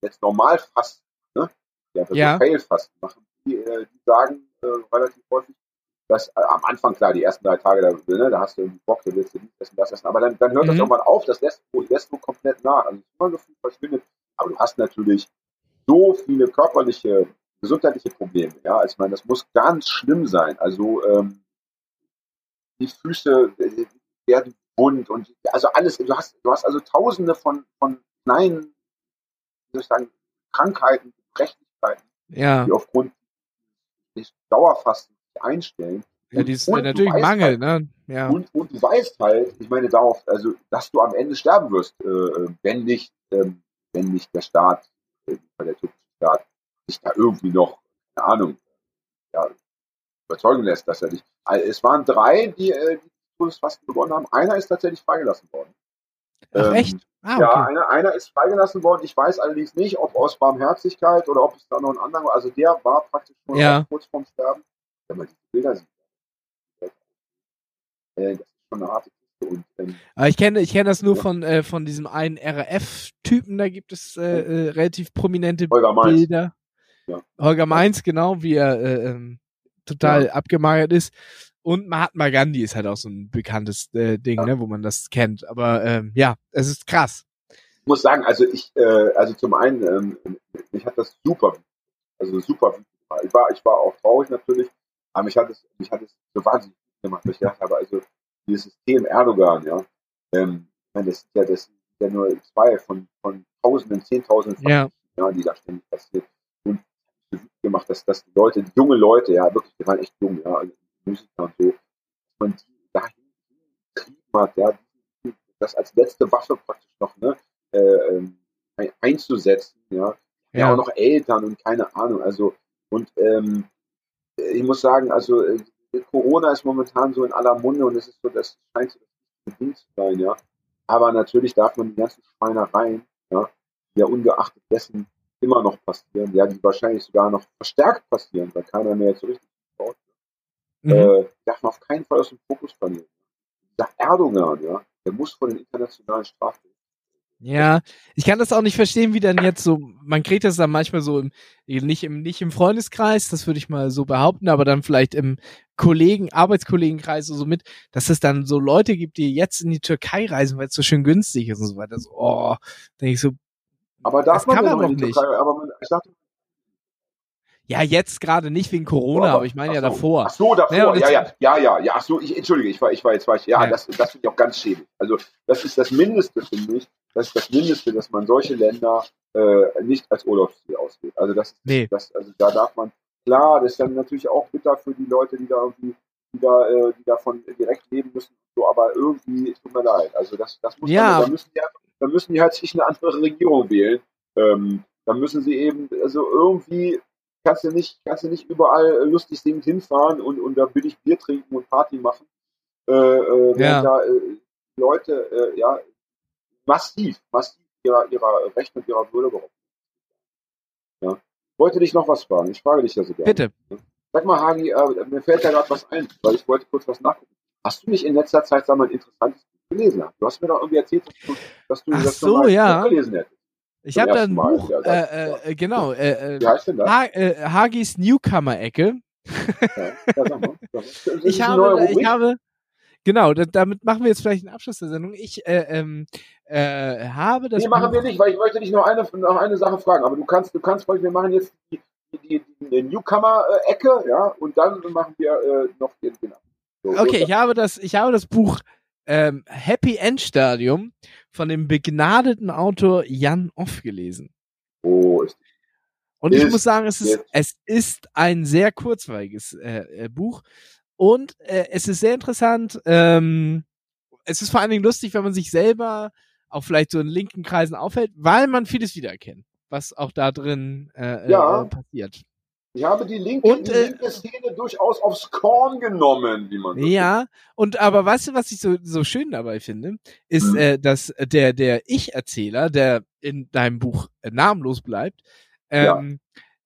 jetzt normal fasten, ne? die einfach ja. so Fail-Fasten machen, die, äh, die sagen äh, relativ häufig, dass äh, am Anfang klar, die ersten drei Tage, da, ne, da hast du irgendwie Bock, da willst du dies essen, das essen, aber dann, dann hört mhm. das irgendwann auf, das lässt, lässt du komplett nach. Also das Hungergefühl verschwindet, aber du hast natürlich so viele körperliche gesundheitliche Probleme. Ja, also ich meine, das muss ganz schlimm sein. Also ähm, die Füße äh, werden wund und also alles. Du hast, du hast also Tausende von von kleinen, wie soll ich sagen, Krankheiten, Prächtigkeiten, ja. die aufgrund des Dauerfastens einstellen. Ja, die ist und natürlich Mangel, halt, ne? Ja. Und, und du weißt halt, ich meine darauf, also dass du am Ende sterben wirst, äh, wenn nicht, ähm, wenn nicht der Staat, äh, der türkische Staat, sich da irgendwie noch, keine Ahnung, ja, überzeugen lässt, dass er nicht. Also es waren drei, die, äh, die Todesfasten begonnen haben. Einer ist tatsächlich freigelassen worden. Ach, ähm, echt? Ah, okay. Ja, einer, einer ist freigelassen worden. Ich weiß allerdings nicht, ob aus Barmherzigkeit oder ob es da noch einen anderen war. Also der war praktisch schon ja. kurz vorm Sterben. Wenn man die Bilder sieht, äh, das ist schon eine harte Kiste. Und, ähm, Aber ich kenne, ich kenne das nur ja. von, äh, von diesem einen RAF-Typen, da gibt es äh, äh, relativ prominente Holger Bilder. Ja. Holger Mainz, genau, wie er äh, ähm, total ja. abgemagert ist. Und Mahatma Gandhi ist halt auch so ein bekanntes äh, Ding, ne, wo man das kennt. Aber ähm, ja, es ist krass. Ich muss sagen, also ich, äh, also zum einen, ähm, mich hat das super, also super ich war, ich war auch traurig natürlich, aber mich hat es, mich hat es so wahnsinnig gemacht, weil ich gedacht habe, also dieses System Erdogan, ja, ähm, ich meine, das ist ja, das sind ja nur zwei von, von Tausenden, Zehntausenden, ja. ja, die da ständig passiert. Und gemacht, dass, dass die Leute, die junge Leute, ja, wirklich, die waren echt jung, ja, also Musiker und so, dass man die dahin getrieben hat, ja, das als letzte Waffe praktisch noch, ne, äh, ähm, einzusetzen, ja. ja. Ja, auch noch Eltern und keine Ahnung, also, und ähm, ich muss sagen, also äh, Corona ist momentan so in aller Munde und es ist so, das scheint so das Ding zu sein, ja. Aber natürlich darf man die ganzen Schweinereien, ja, die ja ungeachtet dessen immer noch passieren, ja, die wahrscheinlich sogar noch verstärkt passieren, weil keiner mehr so richtig baut. Mhm. Äh, darf man auf keinen Fall aus dem Fokus verlieren. Dieser Erdogan, ja, der muss vor den internationalen Strafgericht ja, ich kann das auch nicht verstehen, wie dann jetzt so, man kriegt das dann manchmal so im, nicht im, nicht im Freundeskreis, das würde ich mal so behaupten, aber dann vielleicht im Kollegen, Arbeitskollegenkreis so mit, dass es dann so Leute gibt, die jetzt in die Türkei reisen, weil es so schön günstig ist und so weiter. So, oh, denke ich so. Aber darf man, kann man doch nicht. Türkei, aber man, ich dachte, ja, jetzt gerade nicht wegen Corona, aber, aber ich meine ja davor. Ach so, davor, ja, ja, ja, ja, ja, ja, ach so, ich, entschuldige, ich war, ich war jetzt, war ich, ja, ja. das, das finde ich auch ganz schäbig. Also, das ist das Mindeste, finde ich, das ist das Mindeste, dass man solche Länder äh, nicht als Urlaubsziel auswählt. Also, das, nee. das, also, da darf man, klar, das ist dann natürlich auch bitter für die Leute, die da irgendwie, die da, äh, die davon direkt leben müssen, so, aber irgendwie, tut mir leid. Also, das, das muss ja. man, da müssen die, da müssen die halt sich eine andere Regierung wählen. Ähm, dann müssen sie eben, also irgendwie, kannst du nicht, kannst du nicht überall lustig singend hinfahren und, und da billig Bier trinken und Party machen. Äh, äh, ja. da äh, Leute äh, ja massiv, massiv ihrer, ihrer Rechte und ihrer Würde behaupten. Ja. Wollte dich noch was fragen? Ich frage dich ja so gerne. Bitte. Sag mal, Hagi, äh, mir fällt da gerade was ein, weil ich wollte kurz was nachgucken. Hast du nicht in letzter Zeit, sag mal, ein interessantes Buch gelesen? Du hast mir doch irgendwie erzählt, dass du, dass du Ach das so, ja. gelesen hättest. Ich habe da ein Mal, Buch, ja, äh, äh, genau, äh, äh, Wie heißt denn das? Ha äh, Hagis Newcomer-Ecke. Ja, ja, mal, (laughs) ich, habe, ich habe, genau, damit machen wir jetzt vielleicht einen Abschluss der Sendung. Ich äh, ähm, äh, habe das. Nee, machen wir nicht, weil ich möchte dich noch eine, noch eine Sache fragen. Aber du kannst, du kannst, wir machen jetzt die, die, die Newcomer-Ecke, ja, und dann machen wir noch den, den so, Okay, ich habe das, ich habe das Buch ähm, Happy End Stadium von dem begnadeten Autor Jan Off gelesen. Oh, ist und ich muss sagen, es ist, es ist ein sehr kurzweiliges äh, äh, Buch und äh, es ist sehr interessant. Ähm, es ist vor allen Dingen lustig, wenn man sich selber auch vielleicht so in linken Kreisen aufhält, weil man vieles wiedererkennt, was auch da drin äh, ja. äh, passiert. Ich habe die linke, und, die äh, linke Szene durchaus aufs Korn genommen, wie man so Ja, sagt. und aber weißt du, was ich so, so schön dabei finde, ist, hm. äh, dass der, der Ich-Erzähler, der in deinem Buch äh, namenlos bleibt, ähm,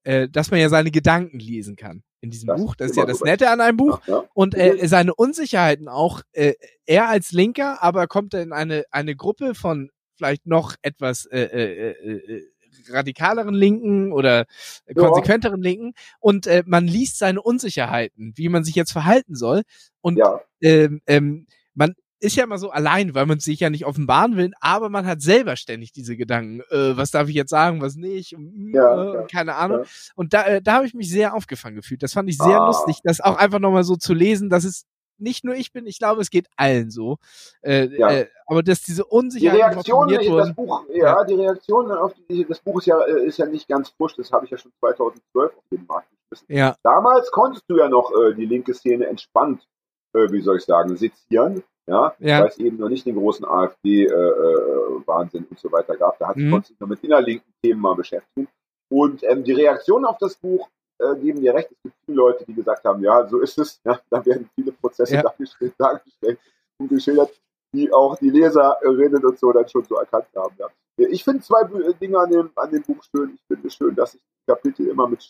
ja. äh, dass man ja seine Gedanken lesen kann in diesem das Buch. Das ist ja das Nette an einem Buch. Ja, ja. Und äh, seine Unsicherheiten auch, äh, er als Linker, aber kommt er in eine, eine Gruppe von vielleicht noch etwas äh, äh, äh, äh radikaleren Linken oder konsequenteren ja. Linken und äh, man liest seine Unsicherheiten, wie man sich jetzt verhalten soll und ja. ähm, ähm, man ist ja immer so allein, weil man sich ja nicht offenbaren will, aber man hat selber ständig diese Gedanken, äh, was darf ich jetzt sagen, was nicht, und, Ja, äh, ja, keine Ahnung. ja. Und da, äh, da habe ich mich sehr aufgefangen gefühlt. Das fand ich sehr Ah. lustig, das auch einfach nochmal so zu lesen, dass es nicht nur ich bin, ich glaube, es geht allen so. Äh, Ja. äh, aber dass diese Die Unsicherheit Reaktion, formuliert das. Buch, ja, die Reaktion auf die, das Buch ist ja, äh, ist ja nicht ganz frisch, das habe ich ja schon 2012 auf den Markt geschmissen. Ja, Damals konntest du ja noch äh, die linke Szene entspannt, äh, wie soll ich sagen, sezieren, ja, Ja. weil es eben noch nicht den großen AfD-Wahnsinn äh, und so weiter gab. Da hat Mhm. konntest du sich noch mit innerlinken Themen mal beschäftigen. Und ähm, die Reaktion auf das Buch äh, geben dir recht. Es gibt viele Leute, die gesagt haben, ja, so ist es. Ja, da werden viele Prozesse Ja. dargestellt, (laughs) dargestellt und geschildert, die auch die Leserinnen und so dann schon so erkannt haben. Ja. Ich finde zwei Bü- Dinge an dem, an dem Buch schön. Ich finde es schön, dass die Kapitel immer mit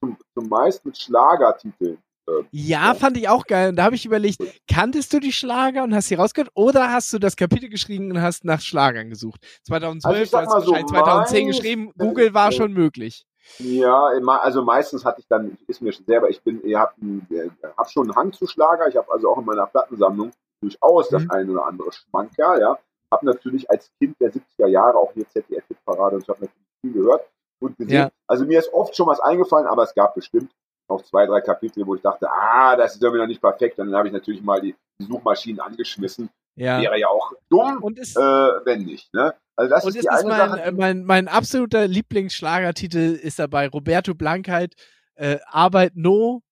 zum, zumeist mit Schlagertiteln. Äh, Ja, fand ich auch geil. Und da habe ich überlegt, kanntest du die Schlager und hast sie rausgehört oder hast du das Kapitel geschrieben und hast nach Schlagern gesucht? 2012, Also ich so, wahrscheinlich 2010 meist- geschrieben, Google war schon möglich. Ja, also meistens hatte ich dann, ist mir schon selber, ich bin, ihr habt äh, hab schon einen Hang zu Schlager. Ich habe also auch in meiner Plattensammlung durchaus das Mhm. eine oder andere Schmankerl, ja. Hab natürlich als Kind der 70er Jahre auch hier ZDF-Parade und ich habe natürlich viel gehört und gesehen. Ja. Also mir ist oft schon was eingefallen, aber es gab bestimmt auch zwei, drei Kapitel, wo ich dachte, ah, das ist irgendwie noch nicht perfekt. Und dann habe ich natürlich mal die, Suchmaschinen angeschmissen. Ja. Wäre ja auch dumm, Und ist, äh, wenn nicht. Ne? Also das und ist ist mein, Sache. äh, mein, mein absoluter Lieblingsschlagertitel ist dabei Roberto Blankheit, äh, Arbeit No,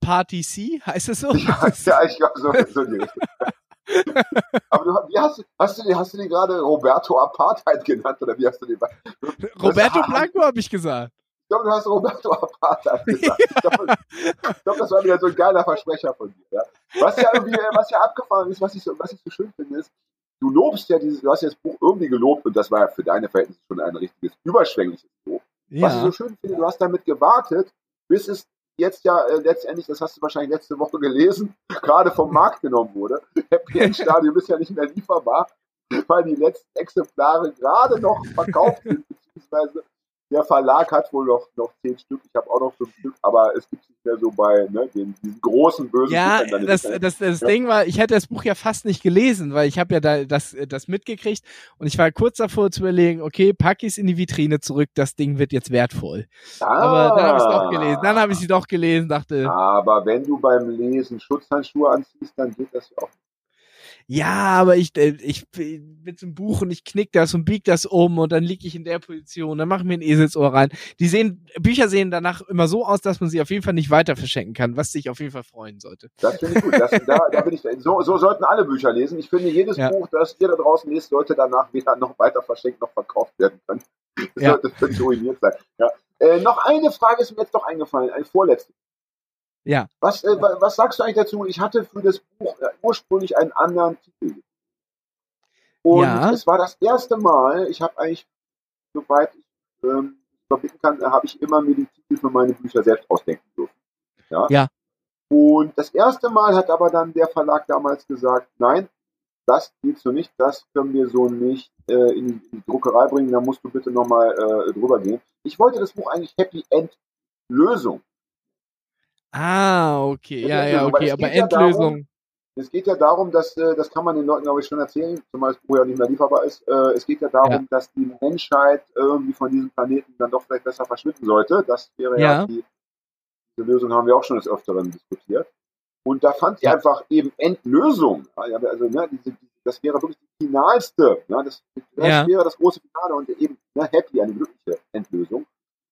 Party C, (laughs) heißt es so? ja, (laughs) ich glaube, so, so die. (laughs) Aber du, wie hast, du- hast, du, den- hast du den gerade Roberto Apartheid genannt oder wie hast du den? Ich Roberto Blanco habe ich gesagt. glaube, du hast Roberto Apartheid gesagt. Ich glaube, ich glaub, das war wieder so ein geiler Versprecher von dir. Ja? Was ja irgendwie, äh, was ja abgefahren ist, was ich so, was ich so schön finde, ist, du lobst ja dieses, du hast ja das Buch irgendwie gelobt und das war ja für deine Verhältnisse schon ein richtiges überschwängliches Lob. Was ich so Ja. schön finde, du hast damit gewartet, bis es jetzt ja äh, letztendlich, das hast du wahrscheinlich letzte Woche gelesen, (laughs) gerade vom Markt genommen wurde. Happy End Stadium ist ja nicht mehr lieferbar, weil die letzten Exemplare gerade noch verkauft sind, (laughs) beziehungsweise der Verlag hat wohl noch, noch zehn Stück, ich habe auch noch fünf Stück, aber es gibt es nicht mehr so bei ne, den, diesen großen bösen Ja, im das, Internet. das, das Ja. Ding war, ich hätte das Buch ja fast nicht gelesen, weil ich habe ja da das, das mitgekriegt und ich war kurz davor zu überlegen, okay, pack ich es in die Vitrine zurück, das Ding wird jetzt wertvoll. Aber dann habe ich es doch gelesen. Dann habe ich sie doch gelesen, dachte, Aber wenn du beim Lesen Schutzhandschuhe anziehst, dann geht das ja auch. Ja, aber ich, äh, ich bin mit dem Buch und ich knick das und bieg das um und dann liege ich in der Position, dann mache ich mir ein Eselsohr rein. Die sehen, Bücher sehen danach immer so aus, dass man sie auf jeden Fall nicht weiter verschenken kann, was sich auf jeden Fall freuen sollte. Das finde ich gut. Das, da, da bin ich, so, so sollten alle Bücher lesen. Ich finde, jedes Ja. Buch, das ihr da draußen lest, sollte danach weder noch weiter verschenkt noch verkauft werden können. Das Ja. sollte völlig ruiniert sein. Ja. Äh, noch eine Frage ist mir jetzt doch eingefallen, eine vorletzte. Ja. Was, äh, wa- was sagst du eigentlich dazu? Ich hatte für das Buch äh, ursprünglich einen anderen Titel. Und Ja. es war das erste Mal, ich habe eigentlich, soweit ich ähm, überblicken kann, habe ich immer mir die Titel für meine Bücher selbst ausdenken dürfen. Ja. Ja. Und das erste Mal hat aber dann der Verlag damals gesagt, nein, das geht so nicht, das können wir so nicht äh, in, die- in die Druckerei bringen, da musst du bitte nochmal äh, drüber gehen. Ich wollte das Buch eigentlich Happy End Lösung. Ah, okay, ja, ja, okay, es aber ja Endlösung. Es geht ja darum, dass, äh, das kann man den Leuten, glaube ich, schon erzählen, zumal Buch ja nicht mehr lieferbar ist. Äh, es geht ja darum, Ja. dass die Menschheit irgendwie von diesem Planeten dann doch vielleicht besser verschwinden sollte. Das wäre ja, Ja. die, diese Lösung haben wir auch schon des Öfteren diskutiert. Und da fand ich Ja. einfach eben Endlösung. Also, ne, diese, das wäre wirklich die finalste. Ne, das, das wäre das große Finale und eben ne, happy, eine glückliche Endlösung.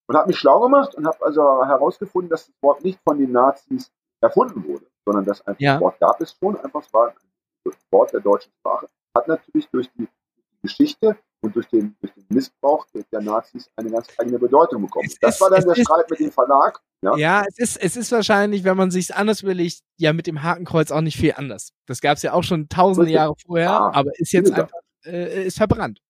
Und habe mich schlau gemacht und habe also herausgefunden, dass das Wort nicht von den Nazis erfunden wurde, sondern dass einfach Ja. das Wort gab es schon, einfach es war ein Wort der deutschen Sprache, hat natürlich durch die Geschichte und durch den, durch den Missbrauch der, Nazis eine ganz eigene Bedeutung bekommen. Es das ist- war dann es der ist- Streit mit dem Verlag. Ja, Ja, es ist, es ist wahrscheinlich, wenn man sich anders überlegt, ja mit dem Hakenkreuz auch nicht viel anders. Das gab es ja auch schon tausende Richtig. Jahre vorher, Ja, aber ist jetzt einfach, äh, ist verbrannt.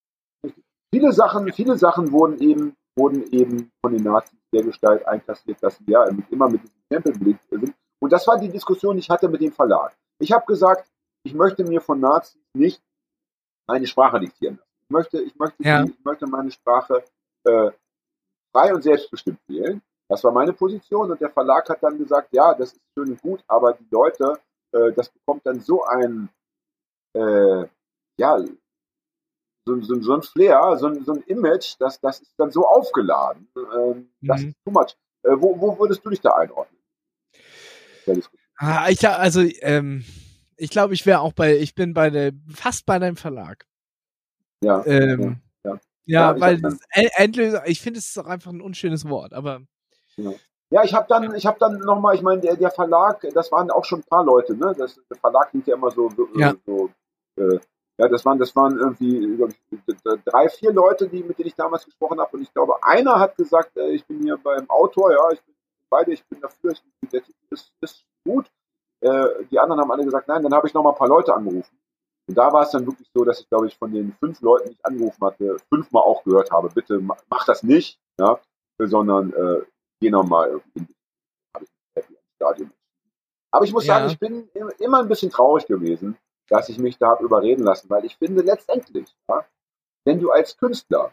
viele Sachen, viele Sachen wurden eben, wurden eben von den Nazis der Gestalt einkassiert, dass sie ja immer mit diesem Stempel belegt sind. Und das war die Diskussion, die ich hatte mit dem Verlag. Ich habe gesagt, ich möchte mir von Nazis nicht meine Sprache diktieren lassen. Ich möchte, ich möchte, Ja. ich möchte meine Sprache äh, frei und selbstbestimmt wählen. Das war meine Position und der Verlag hat dann gesagt, ja, das ist schön und gut, aber die Leute, äh, das bekommt dann so ein äh, ja, so, so, so ein Flair, so, so ein Image, das, das ist dann so aufgeladen. Ähm, das mhm. ist too much. Äh, wo, wo würdest du dich da einordnen? Ah, ich also ähm, ich glaube, ich wäre auch bei, ich bin bei der, fast bei deinem Verlag. Ja. Ähm, ja, ja. ja, ja weil Endlösung, ich finde es ist auch einfach ein unschönes Wort, aber. Ja. Ich habe dann, ich habe dann nochmal, ich meine, der, der Verlag, das waren auch schon ein paar Leute, ne? Das, der Verlag klingt ja immer so, ja. so äh, ja, das waren, das waren irgendwie drei, vier Leute, die, mit denen ich damals gesprochen habe. Und ich glaube, einer hat gesagt, äh, ich bin hier beim Autor, ja, ich bin beide, ich bin dafür, ich, der Titel ist, ist gut. Äh, die anderen haben alle gesagt, nein, dann habe ich noch mal ein paar Leute angerufen. Und da war es dann wirklich so, dass ich, glaube ich, von den fünf Leuten, die ich angerufen hatte, fünfmal auch gehört habe, bitte mach das nicht, ja, sondern äh, geh nochmal in Stadion. Aber ich muss ja. sagen, ich bin immer ein bisschen traurig gewesen, dass ich mich da habe überreden lassen, weil ich finde letztendlich, ja, wenn du als Künstler,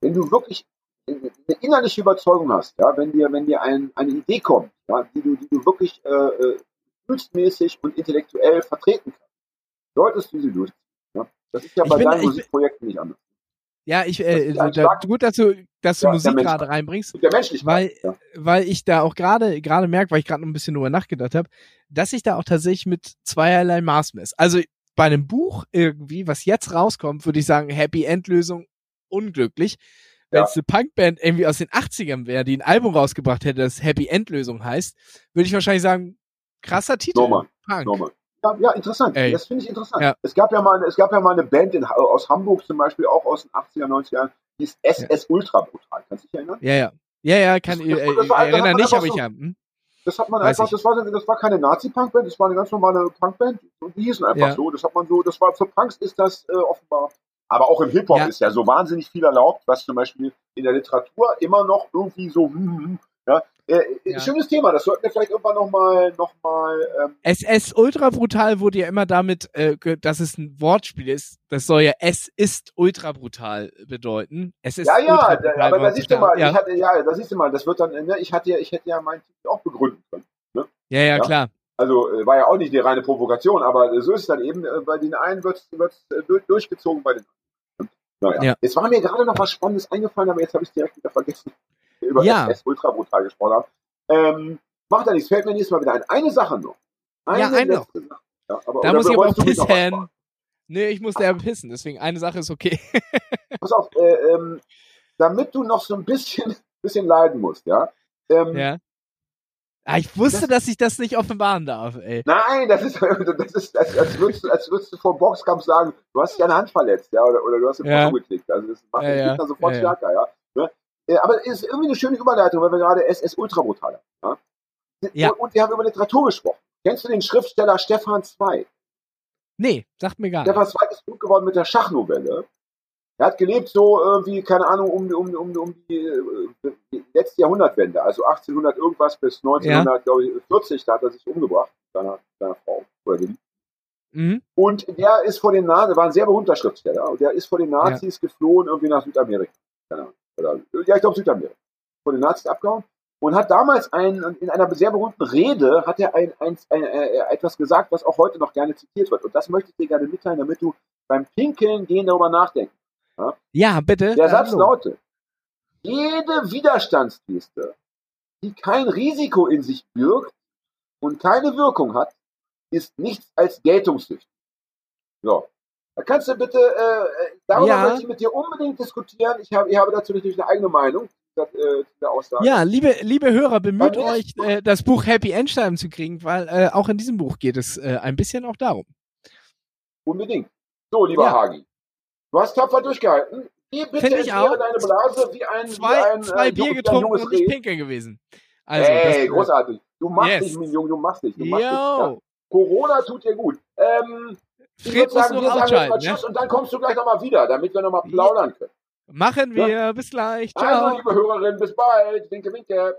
wenn du wirklich eine innerliche Überzeugung hast, ja, wenn dir, wenn dir ein, eine Idee kommt, ja, die du, die du wirklich äh, äh gefühlsmäßig und intellektuell vertreten kannst, solltest du sie durchziehen. Ja? Das ist ja bei bin, deinen Musikprojekten nicht anders. Ja, ich äh, da, gut, dass du, dass du ja, Musik gerade reinbringst, weil ja. weil ich da auch gerade gerade merke, weil ich gerade noch ein bisschen drüber nachgedacht habe, dass ich da auch tatsächlich mit zweierlei Maß messe. Also bei einem Buch irgendwie, was jetzt rauskommt, würde ich sagen Happy End Lösung unglücklich. Wenn es eine Punkband irgendwie aus den 80ern wäre, die ein Album rausgebracht hätte, das Happy End Lösung heißt, würde ich wahrscheinlich sagen, krasser Titel. Normal. Punk. Normal. Ja, ja, interessant. Ey. Das finde ich interessant. Ja. Es gab ja mal, es gab ja mal eine Band in, aus Hamburg zum Beispiel, auch aus den 80er, 90er Jahren, die ist SS. Ultra Brutal. Kannst du dich erinnern? Ja, ja. Ja, ja, kann ich, äh, das war, erinnere nicht, aber ich ja. Hm? Das hat man Weiß einfach, das war, das war keine Nazi-Punkband, das war eine ganz normale Punkband. Und die hießen einfach ja. so. Das hat man so, das war für Punks ist das äh, offenbar. Aber auch im Hip-Hop ja. ist ja so wahnsinnig viel erlaubt, was zum Beispiel in der Literatur immer noch irgendwie so, hm, hm, hm ja, äh, ja. Schönes Thema, das sollten wir vielleicht irgendwann nochmal. Noch mal, ähm SS Ultra Brutal wurde ja immer damit, äh, dass es ein Wortspiel ist. Das soll ja Es ist Ultra Brutal bedeuten. Es ist ja, ja, aber da siehst du mal, ja. Ich hatte, ja, da siehst du mal, das wird dann, ne, ich hatte ja, ich hätte ja meinen Titel auch begründen können. Ne? Ja, ja, ja, klar. Also äh, war ja auch nicht die reine Provokation, aber so ist es dann eben, äh, bei den einen wird es äh, durchgezogen, bei den anderen. Naja, ja. es war mir gerade noch was Spannendes eingefallen, aber jetzt habe ich es direkt wieder vergessen über ja. SS Ultra Brutal gesprochen haben. Ähm, macht ja nichts, fällt mir nächstes Mal wieder ein. Eine Sache noch. Eine ja, eine noch. Ja, aber, da muss ich aber auch pissen. Nee, ich muss ja pissen, deswegen eine Sache ist okay. (laughs) Pass auf, äh, ähm, damit du noch so ein bisschen, (laughs) bisschen leiden musst, ja. Ähm, ja. Ah, ich wusste, das, dass ich das nicht offenbaren darf, ey. Nein, das ist, (laughs) das ist als, als, würdest du, als würdest du vor Boxkampf sagen, du hast dich eine Hand verletzt, ja, oder, oder du hast den ja. geklickt. Also das macht ja, den Gegner ja. sofort ja, stärker, ja. Äh, aber es ist irgendwie eine schöne Überleitung, weil wir gerade SS Ultra Brutal haben. Ja? ja. Und wir haben über Literatur gesprochen. Kennst du den Schriftsteller Stefan Zweig? Nee, sagt mir gar nicht. Stefan Zweig ist gut geworden mit der Schachnovelle. Er hat gelebt so irgendwie, keine Ahnung, um, um, um, um die, äh, die letzte Jahrhundertwende, also 1800 irgendwas bis 1940, ja. da hat er sich umgebracht, seiner, seiner Frau oder dem. Mhm. Und der ist vor den Nazis, war ein sehr berühmter Schriftsteller, und der ist vor den Nazis ja. geflohen irgendwie nach Südamerika. Keine Ahnung oder, ja, ich glaube Südamerika, von den Nazis abgehauen und hat damals ein, in einer sehr berühmten Rede hat er ein, ein, ein, äh, etwas gesagt, was auch heute noch gerne zitiert wird. Und das möchte ich dir gerne mitteilen, damit du beim Pinkeln gehen darüber nachdenken. Ja, ja bitte. Der Satz lautet, jede Widerstandsgeste, die kein Risiko in sich birgt und keine Wirkung hat, ist nichts als geltungssüchtig. So. Da kannst du bitte, äh, darüber ja. möchte ich mit dir unbedingt diskutieren. Ich habe, ich habe dazu natürlich eine eigene Meinung. Das, äh, ja, liebe, liebe Hörer, bemüht euch, äh, das Buch Happy Endstein zu kriegen, weil äh, auch in diesem Buch geht es äh, ein bisschen auch darum. Unbedingt. So, lieber ja. Hagi, du hast tapfer durchgehalten. Wie bitte ich auch. deine Blase wie ein, zwei, wie ein, zwei äh, Bier getrunken und nicht pinkel gewesen. Also, hey, großartig. Du machst yes. dich, mein Junge, du machst dich. Du machst dich ja. Corona tut dir gut. Ähm, ich würde sagen, wir sagen jetzt mal Tschüss und dann kommst du gleich nochmal wieder, damit wir nochmal plaudern können. Machen wir. Ja? Bis gleich. Ciao. Also, liebe Hörerinnen, bis bald. Winke, winke.